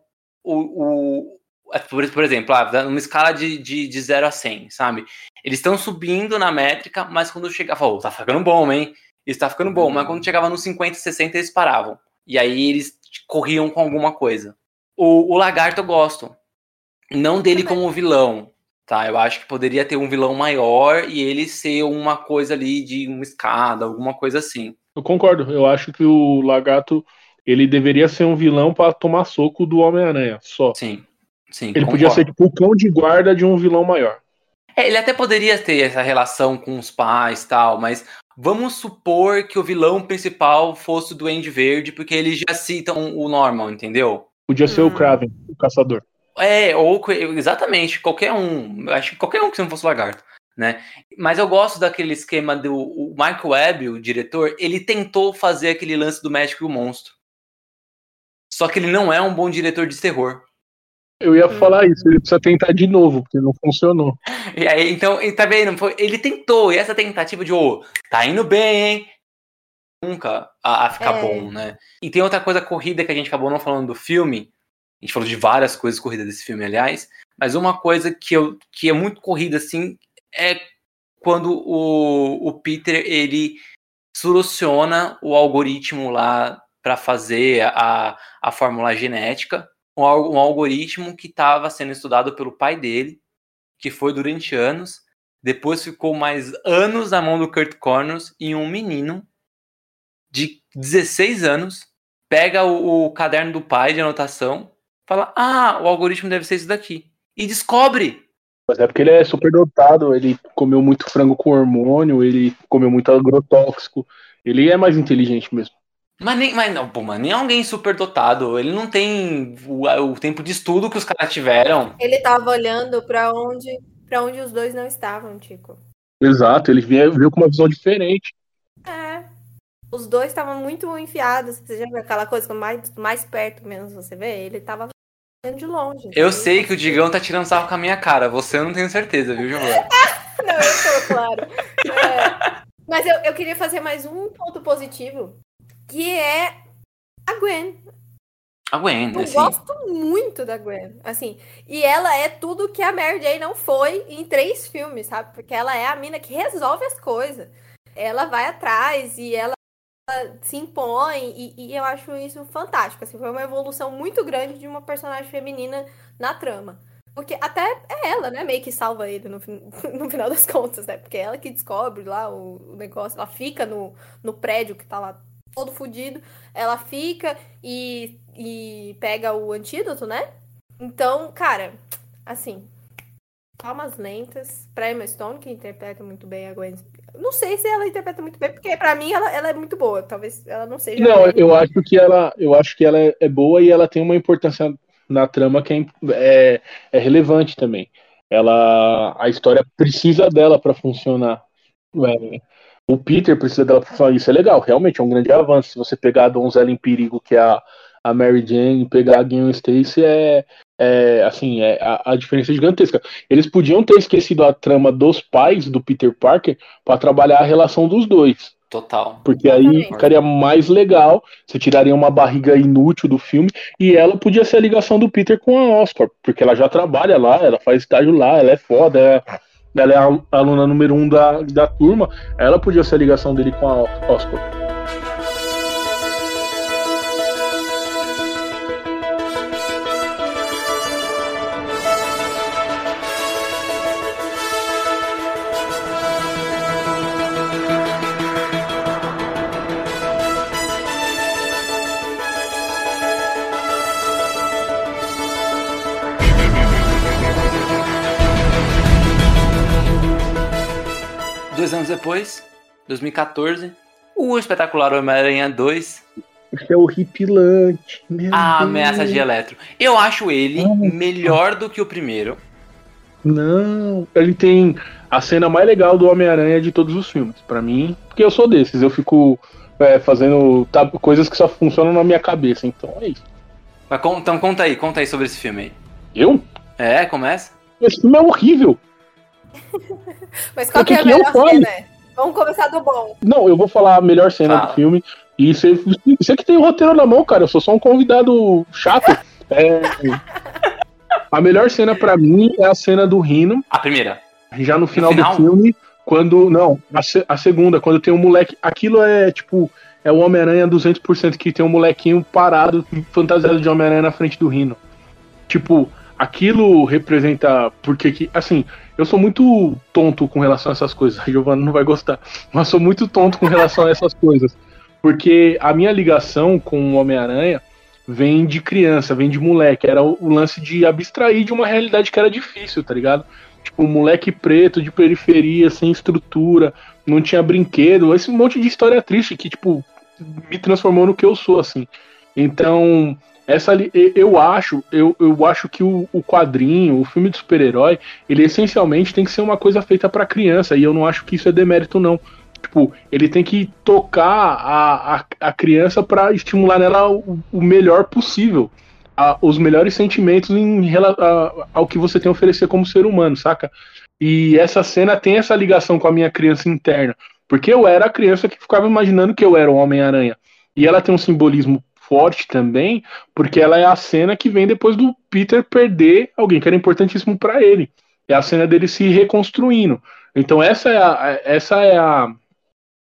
o, o por, por exemplo, ah, numa escala de, de, de 0 a 100, sabe? Eles estão subindo na métrica, mas quando chegava, falou, tá ficando bom, hein? Isso tá ficando bom, mas quando chegava nos 50, 60, eles paravam. E aí eles corriam com alguma coisa. O, o Lagarto eu gosto. Não dele como vilão, tá? Eu acho que poderia ter um vilão maior e ele ser uma coisa ali de uma escada, alguma coisa assim. Eu concordo. Eu acho que o Lagarto ele deveria ser um vilão pra tomar soco do Homem-Aranha, só. Sim, sim. Ele podia ser concordo. tipo o cão de guarda de um vilão maior. É, ele até poderia ter essa relação com os pais e tal, mas vamos supor que o vilão principal fosse o Duende Verde, porque eles já citam o Norman, entendeu? Podia ser Hum. o Kraven, o caçador. É, ou exatamente, qualquer um. Acho que qualquer um que não fosse o lagarto, né? Mas eu gosto daquele esquema do o Michael Webb, o diretor, ele tentou fazer aquele lance do médico e o monstro. Só que ele não é um bom diretor de terror. Eu ia Hum. falar isso, ele precisa tentar de novo, porque não funcionou. E aí, então, e tá vendo? Foi- Ele tentou, e essa tentativa de, ô, tá indo bem, hein? Nunca a, a ficar É. bom, né? E tem outra coisa corrida que a gente acabou não falando do filme. A gente falou de várias coisas corridas desse filme, aliás. Mas uma coisa que, eu, que é muito corrida, assim, é quando o, o Peter, ele soluciona o algoritmo lá para fazer a, a fórmula genética. Um, um algoritmo que estava sendo estudado pelo pai dele, que foi durante anos. Depois ficou mais anos na mão do Kurt Connors e um menino de 16 anos pega o, o caderno do pai de anotação, fala: Ah, o algoritmo deve ser isso daqui. E descobre. Mas é porque ele é super dotado, ele comeu muito frango com hormônio, ele comeu muito agrotóxico. Ele é mais inteligente mesmo. Mas nem, mas não, pô, mas nem alguém super dotado. Ele não tem o, o tempo de estudo que os caras tiveram. Ele tava olhando pra onde, pra onde os dois não estavam, Tico. Exato, ele veio, veio com uma visão diferente. É. Os dois estavam muito enfiados. Você já viu aquela coisa que mais, mais perto menos você vê? Ele tava vendo de longe. Eu sei que o Digão tá tirando sarro com a minha cara. Você eu não tenho certeza, viu, Giovanni? Não, eu tô, claro. É, Mas eu, eu queria fazer mais um ponto positivo, que é a Gwen. A Gwen, Eu assim. gosto muito da Gwen, assim. E ela é tudo que a Mary Jane não foi em três filmes, sabe? Porque ela é a mina que resolve as coisas. Ela vai atrás e ela se impõe e, e eu acho isso fantástico. Assim, foi uma evolução muito grande de uma personagem feminina na trama. Porque até é ela, né? Meio que salva ele no, no final das contas, né? Porque é ela que descobre lá o, o negócio. Ela fica no, no prédio que tá lá todo fudido. Ela fica e, e pega o antídoto, né? Então, cara, assim. Palmas Lentas, pra Emma Stone, que interpreta muito bem a Gwen. Não sei se ela interpreta muito bem, porque pra mim ela, ela é muito boa. Talvez ela não seja. Não, eu acho que ela, eu acho que ela é boa e ela tem uma importância na trama que é, é, é relevante também. Ela, a história precisa dela para funcionar. É, o Peter precisa dela para funcionar. Isso é legal, realmente é um grande avanço. Se você pegar a Donzela em Perigo, que é a, a Mary Jane, pegar a Gwen Stacy, é, é, assim, é, a, a, diferença é gigantesca. Eles podiam ter esquecido a trama dos pais do Peter Parker para trabalhar a relação dos dois. Total. Porque aí ficaria mais legal, você tiraria uma barriga inútil do filme e ela podia ser a ligação do Peter com a Oscar, porque ela já trabalha lá, ela faz estágio lá, ela é foda, é, ela é a aluna número um da, da turma, ela podia ser a ligação dele com a Oscar. Anos depois, 2014, o espetacular Homem-Aranha 2. Isso é horripilante. a ameaça de eletro. Eu acho ele melhor do que o primeiro. Não, ele tem a cena mais legal do Homem-Aranha de todos os filmes. para mim, porque eu sou desses, eu fico é, fazendo tá, coisas que só funcionam na minha cabeça, então é isso. Mas, então conta aí, conta aí sobre esse filme aí. Eu? É, começa. Esse filme é horrível. Mas qual que é a melhor cena? Vamos começar do bom. Não, eu vou falar a melhor cena ah. do filme. E você, você que tem o roteiro na mão, cara. Eu sou só um convidado chato. É, a melhor cena para mim é a cena do Rino. A primeira. Já no final, no final? do filme, quando. Não, a, a, segunda, quando tem um moleque. Aquilo é tipo. É o Homem-Aranha 200% que tem um molequinho parado, fantasiado de Homem-Aranha na frente do Rino. Tipo, aquilo representa. Porque que. Assim, eu sou muito tonto com relação a essas coisas. A Giovanna não vai gostar. Mas sou muito tonto com relação a essas coisas. Porque a minha ligação com o Homem-Aranha vem de criança, vem de moleque. Era o lance de abstrair de uma realidade que era difícil, tá ligado? Tipo, um moleque preto de periferia, sem estrutura, não tinha brinquedo. Esse monte de história triste que, tipo, me transformou no que eu sou, assim. Então, essa eu acho, eu, eu acho que o, o quadrinho, o filme de super-herói, ele essencialmente tem que ser uma coisa feita para criança, e eu não acho que isso é demérito não. Tipo, ele tem que tocar a, a, a criança para estimular nela o, o melhor possível. A, os melhores sentimentos em a, ao que você tem a oferecer como ser humano, saca? E essa cena tem essa ligação com a minha criança interna. Porque eu era a criança que ficava imaginando que eu era o Homem-Aranha. E ela tem um simbolismo forte também, porque ela é a cena que vem depois do Peter perder alguém que era importantíssimo para ele. É a cena dele se reconstruindo. Então essa é a, essa é a,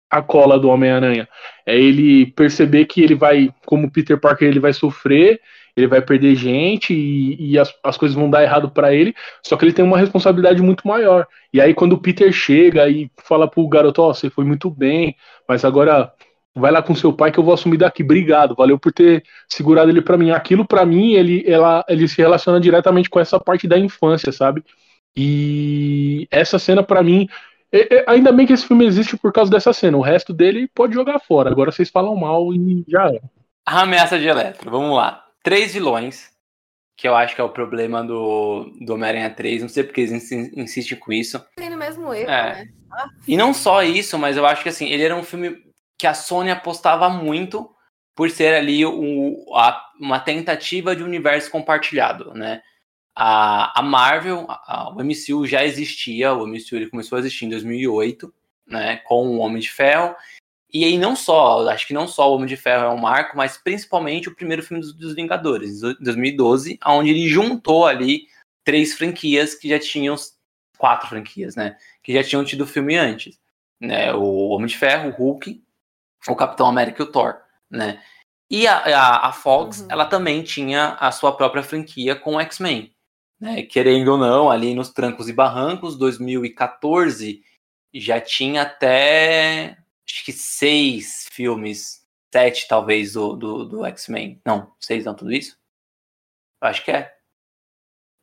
a cola do Homem-Aranha. É ele perceber que ele vai, como Peter Parker, ele vai sofrer, ele vai perder gente e, e as, as coisas vão dar errado para ele, só que ele tem uma responsabilidade muito maior. E aí quando o Peter chega e fala pro garoto, ó, oh, você foi muito bem, mas agora vai lá com seu pai que eu vou assumir daqui. Obrigado, valeu por ter segurado ele para mim. Aquilo para mim, ele, ela, ele se relaciona diretamente com essa parte da infância, sabe? E essa cena para mim, é, é, ainda bem que esse filme existe por causa dessa cena. O resto dele pode jogar fora. Agora vocês falam mal e já é. A ameaça de Eletro, vamos lá. Três vilões, que eu acho que é o problema do, do Homem-Aranha 3. Não sei porque eles insistem com isso. Tem no mesmo erro, é. né? Ah. E não só isso, mas eu acho que assim, ele era um filme que a Sony apostava muito por ser ali o, a, uma tentativa de universo compartilhado, né? A, a Marvel, a, o MCU já existia, o MCU ele começou a existir em 2008, né, com o Homem de Ferro, e aí não só, acho que não só o Homem de Ferro é um marco, mas principalmente o primeiro filme dos, dos Vingadores, em 2012, onde ele juntou ali três franquias que já tinham, quatro franquias, né, que já tinham tido filme antes, né, o Homem de Ferro, o Hulk, o Capitão América e o Thor, né? E a, a, a Fox, uhum. ela também tinha a sua própria franquia com o X-Men, né? Querendo ou não, ali nos trancos e barrancos, 2014 já tinha até acho que seis filmes, sete talvez do, do, do X-Men. Não, seis não, tudo isso? Eu acho que é.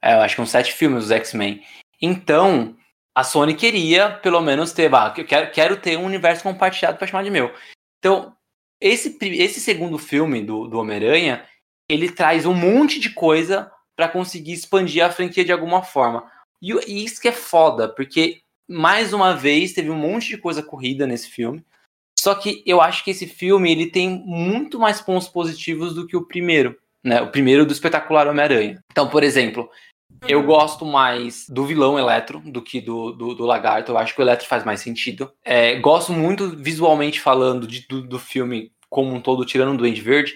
é. Eu acho que uns sete filmes dos X-Men. Então, a Sony queria, pelo menos, ter, bah, eu quero, quero ter um universo compartilhado para chamar de meu. Então, esse, esse segundo filme do, do Homem-Aranha, ele traz um monte de coisa para conseguir expandir a franquia de alguma forma. E, e, isso que é foda, porque mais uma vez teve um monte de coisa corrida nesse filme. Só que eu acho que esse filme ele tem muito mais pontos positivos do que o primeiro, né? O primeiro do espetacular Homem-Aranha. Então, por exemplo, eu gosto mais do vilão Eletro do que do, do, do Lagarto. Eu acho que o Eletro faz mais sentido. É, gosto muito visualmente falando de, do, do filme como um todo, tirando o Duende Verde.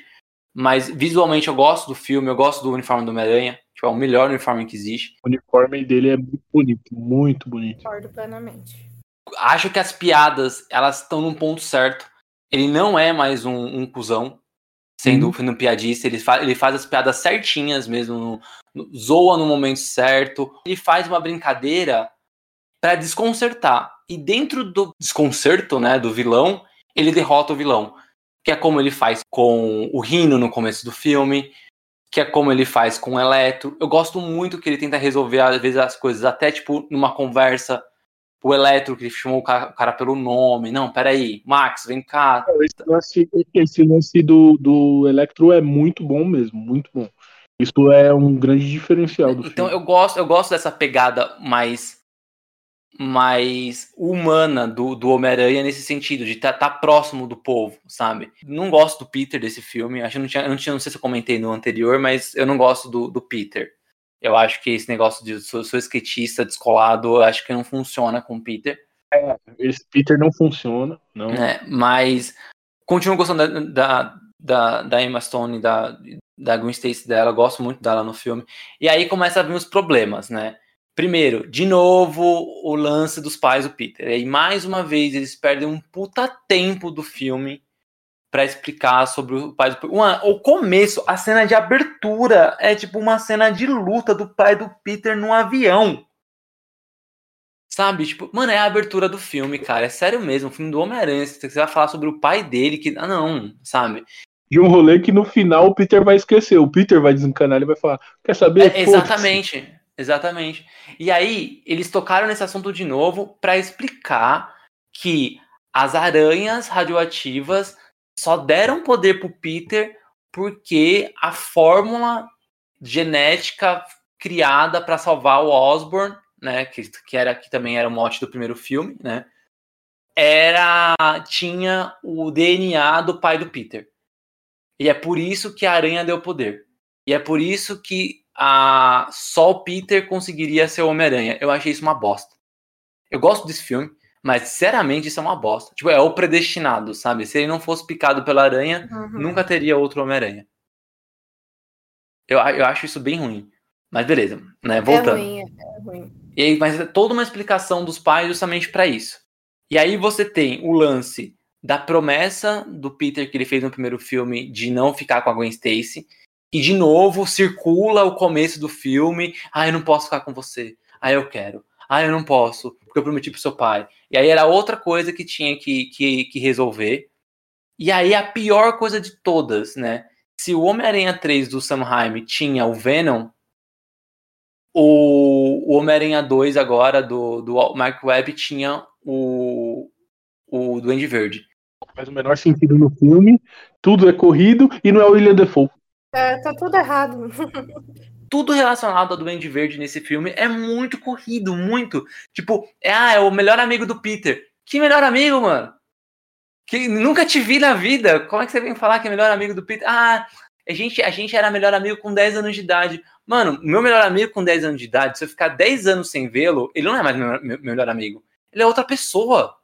Mas visualmente eu gosto do filme, eu gosto do uniforme do Homem-Aranha. Tipo, é o melhor uniforme que existe. O uniforme dele é muito bonito, muito bonito. Concordo plenamente. Acho que as piadas, elas estão num ponto certo. Ele não é mais um, um cuzão, sendo uhum. um piadista. Ele, fa ele faz as piadas certinhas mesmo, no, no, zoa no momento certo. Ele faz uma brincadeira para desconcertar. E dentro do desconcerto, né, do vilão, ele derrota o vilão que é como ele faz com o Rino no começo do filme, que é como ele faz com o Eletro. Eu gosto muito que ele tenta resolver, às vezes, as coisas, até tipo numa conversa, o Eletro, que chamou o cara, o cara, pelo nome. Não, peraí, Max, vem cá. Esse lance, esse lance do, do Electro é muito bom mesmo, muito bom. Isso é um grande diferencial do então, filme. Então eu gosto, eu gosto dessa pegada mais mais humana do, do Homem-Aranha nesse sentido, de estar tá, tá próximo do povo, sabe? Não gosto do Peter desse filme, acho que não tinha, não tinha, não sei se eu comentei no anterior, mas eu não gosto do, do Peter. Eu acho que esse negócio de sou, sou skatista descolado, acho que não funciona com o Peter. É, esse Peter não funciona, não. É, mas continuo gostando da, da, da, da Emma Stone, da, da Gwen Stacy dela, gosto muito dela no filme. E aí começa a vir os problemas, né? Primeiro, de novo, o lance dos pais do Peter. E mais uma vez eles perdem um puta tempo do filme para explicar sobre o pai do Peter. Uma, o começo, a cena de abertura é tipo uma cena de luta do pai do Peter no avião. Sabe? Tipo, mano, é a abertura do filme, cara. É sério mesmo. O filme do Homem-Aranha. Você vai falar sobre o pai dele, que. Ah, não, sabe? E um rolê que no final o Peter vai esquecer. O Peter vai desencanar, ele vai falar: Quer saber? É, exatamente. Exatamente. E aí, eles tocaram nesse assunto de novo para explicar que as aranhas radioativas só deram poder pro Peter porque a fórmula genética criada para salvar o Osborn, né, que, que era que também era o mote do primeiro filme, né, era tinha o DNA do pai do Peter. E é por isso que a aranha deu poder. E é por isso que a só o Peter conseguiria ser o Homem-Aranha. Eu achei isso uma bosta. Eu gosto desse filme, mas sinceramente isso é uma bosta. Tipo, é o predestinado, sabe? Se ele não fosse picado pela aranha, uhum. nunca teria outro Homem-Aranha. Eu, eu acho isso bem ruim. Mas beleza, né? Voltando. É ruim, é ruim. E aí, mas é toda uma explicação dos pais justamente para isso. E aí você tem o lance da promessa do Peter que ele fez no primeiro filme de não ficar com a Gwen Stacy e de novo circula o começo do filme. Ah, eu não posso ficar com você. Ah, eu quero. Ah, eu não posso, porque eu prometi pro seu pai. E aí era outra coisa que tinha que, que, que resolver. E aí a pior coisa de todas, né? Se o Homem-Aranha 3 do Sam Raimi tinha o Venom, o, o Homem-Aranha 2 agora do, do Mark Webb tinha o, o Duende Verde. Faz o menor sentido no filme, tudo é corrido e não é o William Defoe. É, tá tudo errado. Tudo relacionado ao Duende Verde nesse filme é muito corrido, muito. Tipo, é, ah, é o melhor amigo do Peter. Que melhor amigo, mano? Que nunca te vi na vida. Como é que você vem falar que é melhor amigo do Peter? Ah, a gente, a gente era melhor amigo com 10 anos de idade. Mano, meu melhor amigo com 10 anos de idade, se eu ficar 10 anos sem vê-lo, ele não é mais meu, meu melhor amigo. Ele é outra pessoa.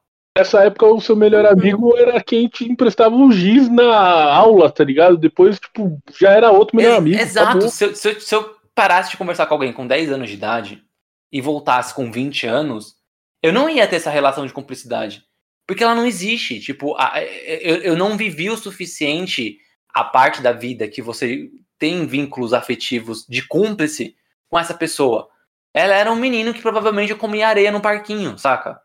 Nessa época, o seu melhor uhum. amigo era quem te emprestava um giz na aula, tá ligado? Depois, tipo, já era outro melhor amigo. Exato. Se eu, se, eu, se eu parasse de conversar com alguém com 10 anos de idade e voltasse com 20 anos, eu não ia ter essa relação de cumplicidade. Porque ela não existe. Tipo, a, eu, eu não vivi o suficiente a parte da vida que você tem vínculos afetivos de cúmplice com essa pessoa. Ela era um menino que provavelmente comia areia no parquinho, saca?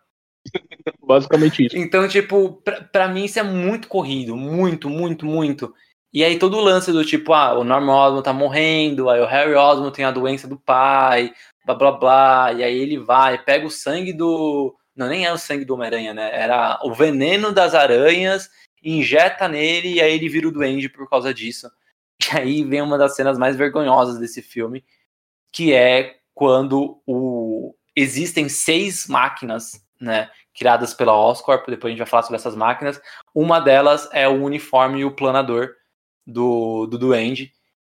Basicamente isso. Então, tipo, pra, mim isso é muito corrido. Muito, muito, muito. E aí todo o lance do tipo, ah, o Norman Osborn tá morrendo, aí o Harry Osborn tem a doença do pai, blá blá blá. E aí ele vai, pega o sangue do. Não, nem é o sangue do Homem-Aranha, né? Era o veneno das aranhas, injeta nele e aí ele vira o duende por causa disso. E aí vem uma das cenas mais vergonhosas desse filme, que é quando o... existem seis máquinas, né, criadas pela Oscorp, depois a gente vai falar sobre essas máquinas. Uma delas é o uniforme e o planador do, do Duende.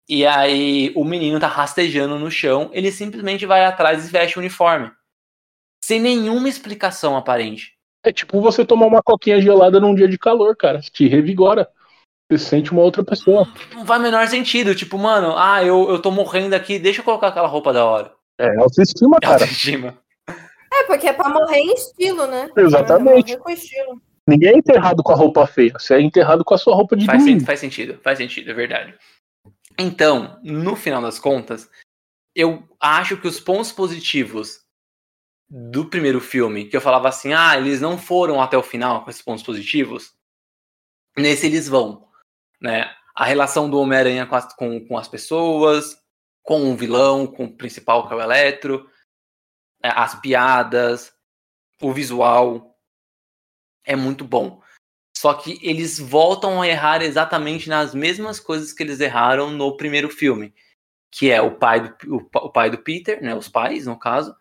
E aí o menino tá rastejando no chão, ele simplesmente vai atrás e veste o uniforme. Sem nenhuma explicação aparente. É tipo você tomar uma coquinha gelada num dia de calor, cara. Te revigora. Você sente uma outra pessoa. Não faz menor sentido. Tipo, mano, ah, eu, eu tô morrendo aqui, deixa eu colocar aquela roupa da hora. É autoestima, cara. Autoestima. É, porque é pra morrer em estilo, né? Exatamente. Morrer com estilo. Ninguém é enterrado com a roupa feia. Você é enterrado com a sua roupa de Faz, domingo. sen- faz sentido, faz sentido, é verdade. Então, no final das contas, eu acho que os pontos positivos do primeiro filme, que eu falava assim, ah, eles não foram até o final com esses pontos positivos, nesse eles vão, né? A relação do Homem-Aranha com as, com, com as pessoas, com o vilão, com o principal, que é o Eletro, as piadas, o visual, é muito bom. Só que eles voltam a errar exatamente nas mesmas coisas que eles erraram no primeiro filme, que é o pai do, o pai do Peter, né, os pais, no caso,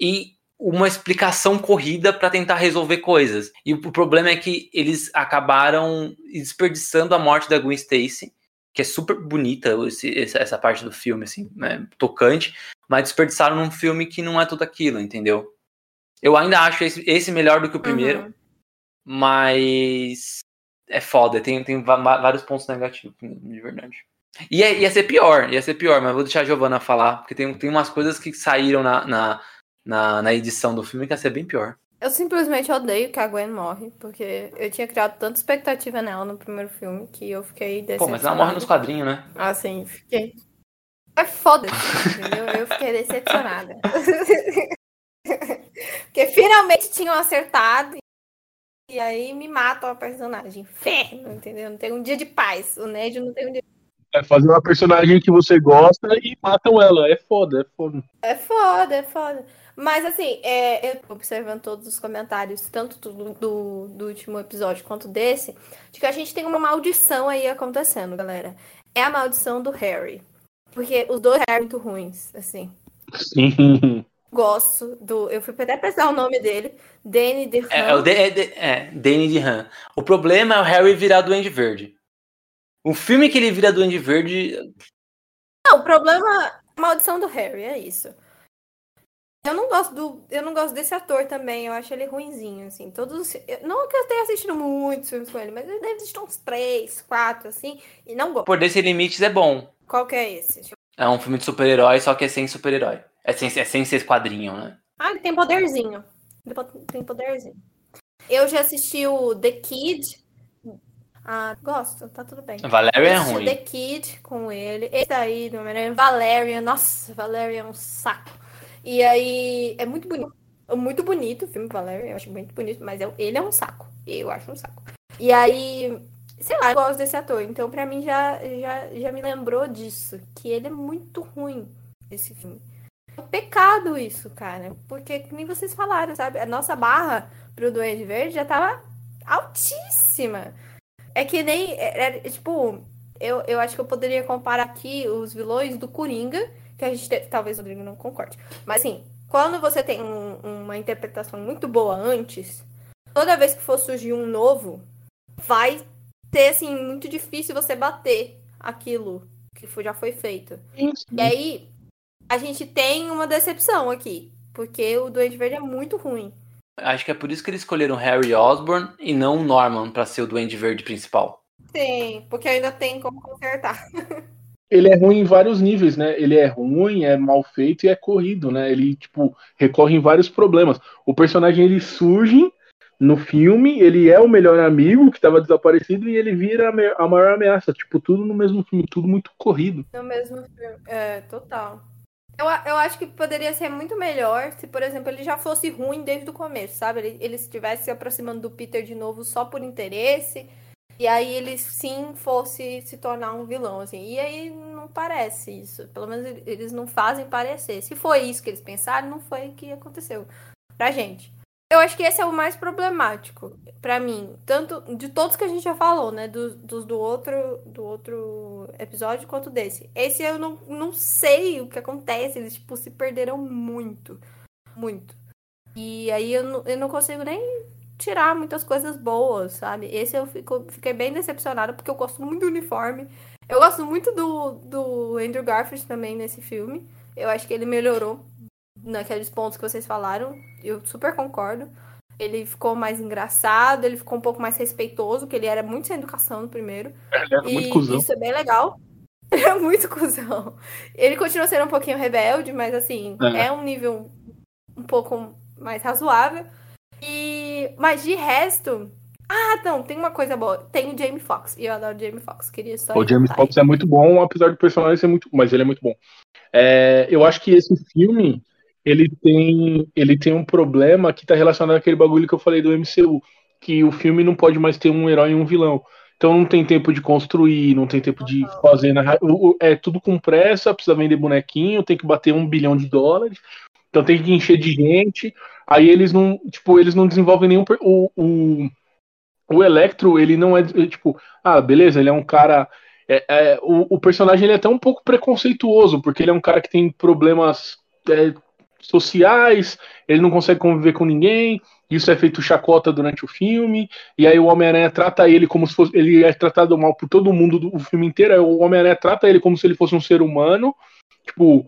e uma explicação corrida para tentar resolver coisas. E o problema é que eles acabaram desperdiçando a morte da Gwen Stacy, que é super bonita esse- essa, parte do filme, assim, né, tocante, mas desperdiçaram num filme que não é tudo aquilo, entendeu? Eu ainda acho esse, esse melhor do que o primeiro, Uhum. mas é foda, tem, tem vários pontos negativos, de verdade. Ia, ia ser pior, ia ser pior, mas vou deixar a Giovanna falar, porque tem, tem umas coisas que saíram na, na, na, na edição do filme que ia ser bem pior. Eu simplesmente odeio que a Gwen morre, porque eu tinha criado tanta expectativa nela no primeiro filme que eu fiquei Pô, decepcionada. mas ela morre nos quadrinhos, né? Assim, fiquei. É foda-se, entendeu? Eu fiquei decepcionada. Porque finalmente tinham acertado e aí me matam a personagem. Inferno, entendeu? Não tem um dia de paz. O Ned não tem um dia. É fazer uma personagem que você gosta e matam ela. É foda, é foda. É foda, é foda. Mas assim, é, eu tô observando todos os comentários, tanto do, do, do último episódio quanto desse, de que a gente tem uma maldição aí acontecendo, galera. É a maldição do Harry. Porque os dois Harry muito ruins, assim. Sim. Gosto do. Eu fui até pesquisar o nome dele. Danny DeHaan. É, é o de, é, de- é, Danny DeHaan. O problema é o Harry virar Duende Verde. O filme que ele vira Duende Verde. Não, o problema. Maldição do Harry, é isso. Eu não gosto do. Eu não gosto desse ator também. Eu acho ele ruinzinho, assim. Todos. os- eu- Não que eu tenha assistido muitos filmes com ele, mas eu devo assistir uns três, quatro, assim. E não gosto. Por Sem Limites é bom. Qual que é esse? É um filme de super-herói, só que é sem super-herói. É sem, é sem ser quadrinho, né? Ah, ele tem poderzinho. Ele po- tem poderzinho. Eu já assisti o The Kid. Ah, gosto, tá tudo bem. Valérian é ruim. The Kid com ele. Esse daí do Homem-Aranha, Valerian. Nossa, Valerian é um saco. E aí, é muito bonito. É muito bonito o filme Valerian, eu acho muito bonito, mas eu- ele é um saco. Eu acho um saco. E aí, sei lá, eu gosto desse ator. Então, pra mim, já, já, já me lembrou disso. Que ele é muito ruim, esse filme. É um pecado isso, cara. Porque, que nem vocês falaram, sabe? A nossa barra pro Duende Verde já tava altíssima. É que nem. é- é, tipo, eu, eu acho que eu poderia comparar aqui os vilões do Coringa, que a gente. te- talvez o Rodrigo não concorde. Mas assim, quando você tem um- uma interpretação muito boa antes, toda vez que for surgir um novo, vai ser assim, muito difícil você bater aquilo que já foi feito. E aí, a gente tem uma decepção aqui. Porque o Duende Verde é muito ruim. Acho que é por isso que eles escolheram Harry Osborn e não o Norman pra ser o Duende Verde principal. Sim, porque ainda tem como consertar. Ele é ruim em vários níveis, né? Ele é ruim, é mal feito e é corrido, né? Ele, tipo, recorre em vários problemas. O personagem, ele surge no filme, ele é o melhor amigo que estava desaparecido e ele vira a maior ameaça. Tipo, tudo no mesmo filme, tudo muito corrido. No mesmo filme. É, total. Eu, eu acho que poderia ser muito melhor se, por exemplo, ele já fosse ruim desde o começo, sabe? Ele, ele estivesse se aproximando do Peter de novo só por interesse. E aí ele sim fosse se tornar um vilão, assim. E aí não parece isso. Pelo menos eles não fazem parecer. Se foi isso que eles pensaram, não foi o que aconteceu pra gente. Eu acho que esse é o mais problemático para mim, tanto de todos que a gente já falou, né, dos, dos, do outro do outro episódio quanto desse. Esse eu não, não sei o que acontece, eles tipo se perderam muito, muito. E aí eu não, eu não consigo nem tirar muitas coisas boas, sabe? Esse eu fico, fiquei bem decepcionada porque eu gosto muito do uniforme. Eu gosto muito do, do Andrew Garfield também nesse filme. Eu acho que ele melhorou naqueles pontos que vocês falaram. Eu super concordo. Ele ficou mais engraçado, ele ficou um pouco mais respeitoso, que ele era muito sem educação no primeiro. Ele era e muito cuzão. isso é bem legal. Ele é muito cuzão. Ele continua sendo um pouquinho rebelde, mas assim, é, é um nível um pouco mais razoável. E mas de resto, ah, não, tem uma coisa boa. Tem o Jamie Foxx. E eu adoro o Jamie Foxx. Queria só. O Jamie Foxx é muito bom, apesar do personagem ser muito. Mas ele é muito bom. É, eu acho que esse filme ele tem, ele tem um problema que está relacionado àquele bagulho que eu falei do MCU, que o filme não pode mais ter um herói e um vilão. Então não tem tempo de construir, não tem tempo de fazer. É tudo com pressa, precisa vender bonequinho, tem que bater um bilhão de dólares, então tem que encher de gente. Aí eles não, tipo, eles não desenvolvem nenhum. O, o, o Electro, ele não é, tipo, ah, beleza, ele é um cara. É, é, o, o personagem ele é até um pouco preconceituoso, porque ele é um cara que tem problemas é, sociais, ele não consegue conviver com ninguém, isso é feito chacota durante o filme, e aí o Homem-Aranha trata ele como se fosse. Ele é tratado mal por todo mundo do filme inteiro, o Homem-Aranha trata ele como se ele fosse um ser humano, tipo,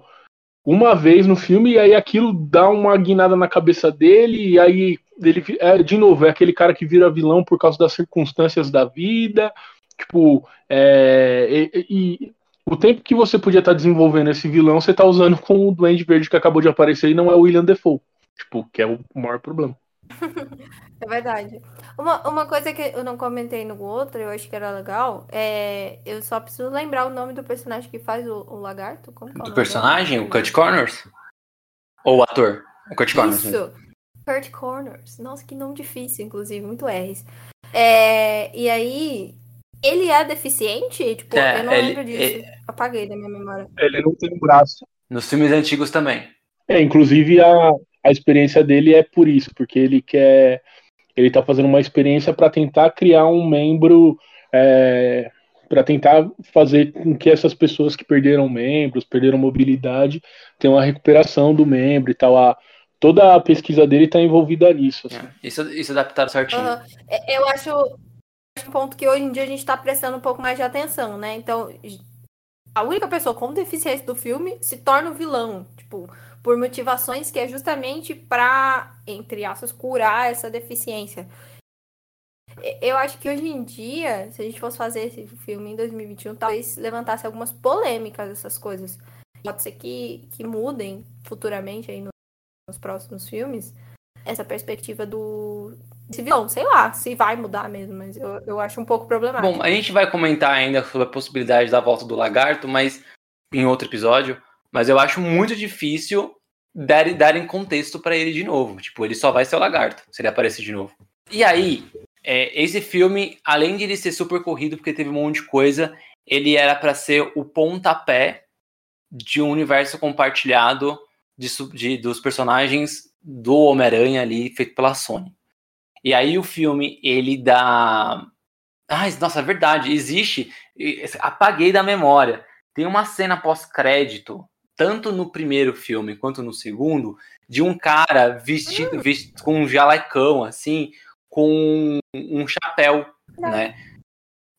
uma vez no filme, e aí aquilo dá uma guinada na cabeça dele, e aí ele, é, de novo, é aquele cara que vira vilão por causa das circunstâncias da vida, tipo, é, e, e o tempo que você podia estar tá desenvolvendo esse vilão, você está usando com o Duende Verde que acabou de aparecer e não é o William Defoe. Tipo, que é o maior problema. é verdade. Uma, uma coisa que eu não comentei no outro, eu acho que era legal, é. Eu só preciso lembrar o nome do personagem que faz o, o lagarto. Como é o do personagem? O Kurt Corners? Ou o ator? O Kurt Corners. Isso. Kurt Corners. Nossa, que nome difícil, inclusive, muito R's. É, e aí, ele é deficiente? Tipo, é, eu não ele, lembro disso. Ele, Apaguei da minha memória. Ele não tem um braço. Nos filmes antigos também. É, inclusive a, a experiência dele é por isso, porque ele quer. Ele tá fazendo uma experiência para tentar criar um membro. É, para tentar fazer com que essas pessoas que perderam membros, perderam mobilidade, tenham uma recuperação do membro e tal. A, toda a pesquisa dele está envolvida nisso. Assim. É, isso, isso adaptaram certinho. Uhum. Eu acho um ponto que hoje em dia a gente está prestando um pouco mais de atenção, né? Então, a única pessoa com deficiência do filme se torna o vilão, tipo, por motivações que é justamente para, entre aspas, curar essa deficiência. Eu acho que hoje em dia, se a gente fosse fazer esse filme em 2021, talvez levantasse algumas polêmicas essas coisas. Pode ser que, que mudem futuramente aí nos próximos filmes essa perspectiva do, esse vilão, sei lá, se vai mudar mesmo, mas eu, eu acho um pouco problemático. Bom, a gente vai comentar ainda sobre a possibilidade da volta do lagarto, mas em outro episódio, mas eu acho muito difícil dar, dar em contexto para ele de novo. Tipo, ele só vai ser o lagarto se ele aparecer de novo. E aí, é, esse filme, além de ele ser super corrido, porque teve um monte de coisa, ele era para ser o pontapé de um universo compartilhado de, de, dos personagens do Homem-Aranha ali, feito pela Sony. E aí o filme, ele dá. Ai, nossa, é verdade, existe. Apaguei da memória. Tem uma cena pós-crédito, tanto no primeiro filme quanto no segundo, de um cara vestido, hum. vestido com um jalecão, assim, com um chapéu, né?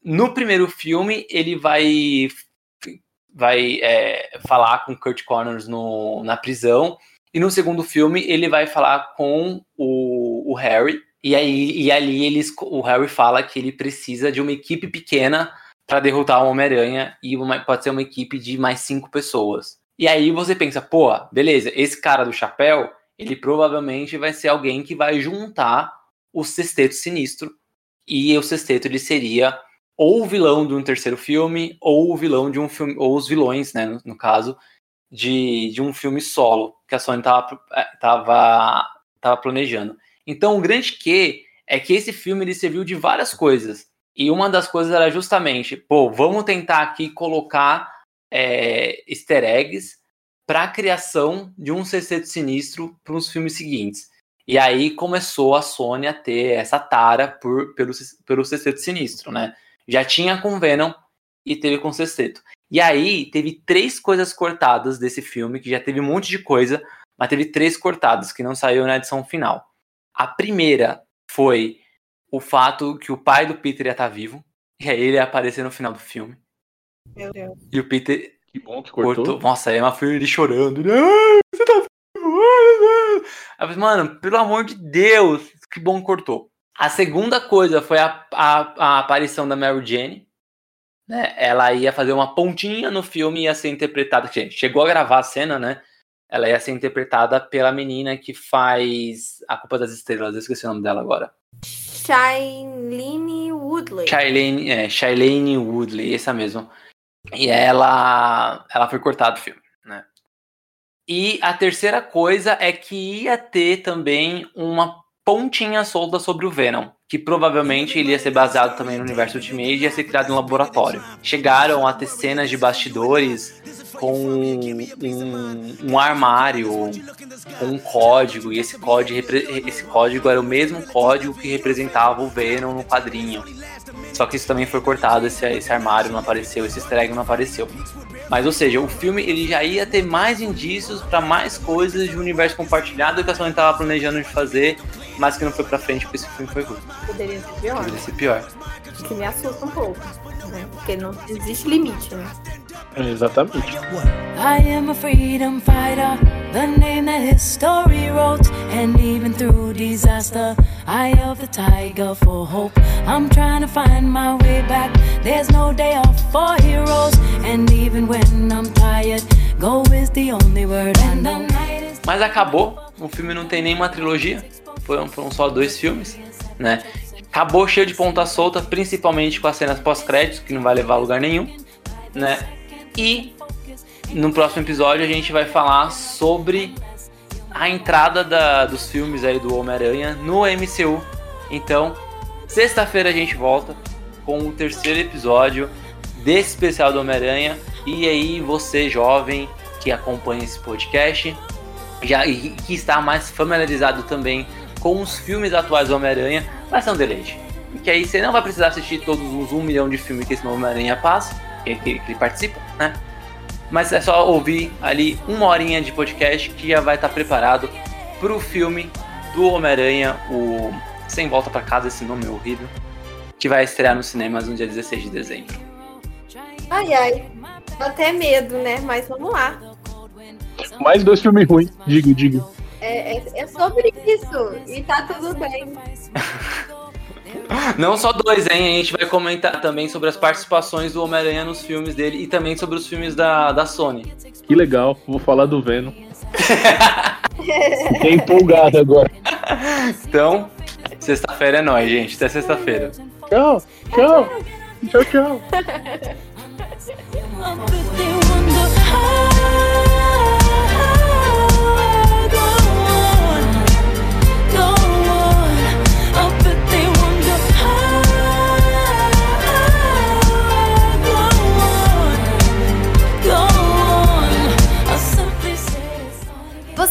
No primeiro filme, ele vai vai é, falar com Kurt Connors no, na prisão, e no segundo filme ele vai falar com o, o Harry, e aí e ali eles, o Harry fala que ele precisa de uma equipe pequena para derrotar o Homem-Aranha e uma, pode ser uma equipe de mais cinco pessoas. E aí você pensa, pô, beleza, esse cara do chapéu, ele provavelmente vai ser alguém que vai juntar o sexteto sinistro. E o sexteto ele seria ou o vilão de um terceiro filme, ou o vilão de um filme, ou os vilões, né, no, no caso, de, de um filme solo que a Sony tava, eh, tava, tava planejando. Então, o grande que é que esse filme ele serviu de várias coisas. E uma das coisas era justamente, pô, vamos tentar aqui colocar é, easter eggs para a criação de um sexteto sinistro para os filmes seguintes. E aí começou a Sony a ter essa tara por, pelo, pelo sexteto sinistro, né? Já tinha com Venom e teve com sexteto. E aí teve três coisas cortadas desse filme, que já teve um monte de coisa, mas teve três cortadas que não saiu na edição final. A primeira foi o fato que o pai do Peter ia estar tá vivo, e aí ele ia aparecer no final do filme. Meu Deus. E o Peter. Que bom que cortou. cortou. Nossa, aí é uma filha ele chorando. Ai, você tá vivo. Aí, mano, pelo amor de Deus, que bom que cortou. A segunda coisa foi a, a, a aparição da Mary Jane. Né? Ela ia fazer uma pontinha no filme e ia ser interpretada. Chegou a gravar a cena, né? Ela ia ser interpretada pela menina que faz A Culpa das Estrelas. Eu esqueci o nome dela agora. Shailene Woodley. Shailene, é, Shailene Woodley, essa mesmo. E ela, ela foi cortada do filme, né? E a terceira coisa é que ia ter também uma pontinha solta sobre o Venom, que provavelmente ele ia ser baseado também no universo Ultimate e ia ser criado em laboratório. Chegaram a ter cenas de bastidores com um, um armário, com um código, e esse código, esse código era o mesmo código que representava o Venom no quadrinho. Só que isso também foi cortado, esse, esse armário não apareceu, esse easter não apareceu. Mas, ou seja, o filme ele já ia ter mais indícios para mais coisas de universo compartilhado que a Sony estava planejando de fazer, mas que não foi pra frente porque esse filme foi ruim. Poderia ser pior. Poderia ser pior. O que me assusta um pouco, né? Porque não existe limite, né? Exatamente. I am a freedom fighter, the name that history wrote, and even through disaster, of the tiger for hope. I'm trying to find my way back. There's no day off for heroes, and even when I'm tired, go is the only word. And the night is. Mas acabou. O filme não tem nenhuma trilogia. Foram, foram só dois filmes, né? Acabou cheio de ponta solta, principalmente com as cenas pós-créditos, que não vai levar a lugar nenhum, né? E no próximo episódio a gente vai falar sobre a entrada da, dos filmes aí do Homem-Aranha no MCU. Então, sexta-feira a gente volta com o terceiro episódio desse especial do Homem-Aranha. E aí, você jovem que acompanha esse podcast já, e que está mais familiarizado também com os filmes atuais do Homem-Aranha, vai ser um deleite. Que aí você não vai precisar assistir todos os um milhão de filmes que esse Homem-Aranha passa, que, que, que ele participa, né? Mas é só ouvir ali uma horinha de podcast que já vai estar preparado para o filme do Homem-Aranha, o Sem Volta para Casa, esse nome é horrível, que vai estrear nos cinemas no dia 16 de dezembro. Ai, ai. Até medo, né? Mas vamos lá. Mais dois filmes ruins, digo, digo. É, é, é sobre isso. E tá tudo bem. Não só dois, hein? A gente vai comentar também sobre as participações do Homem-Aranha nos filmes dele e também sobre os filmes da, da Sony. Que legal, vou falar do Venom. Fiquei empolgado agora. Então, sexta-feira é nóis, gente. Até sexta-feira. Tchau, tchau. Tchau, tchau.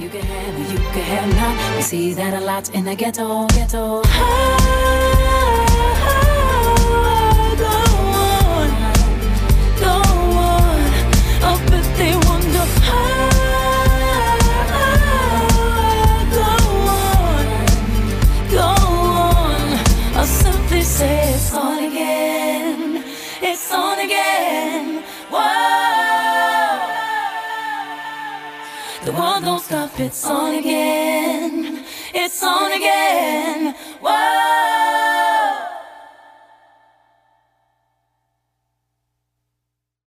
You can have it, you can have none. We see that a lot in the ghetto, ghetto. go don't stop, it's on again. It's on again. Whoa.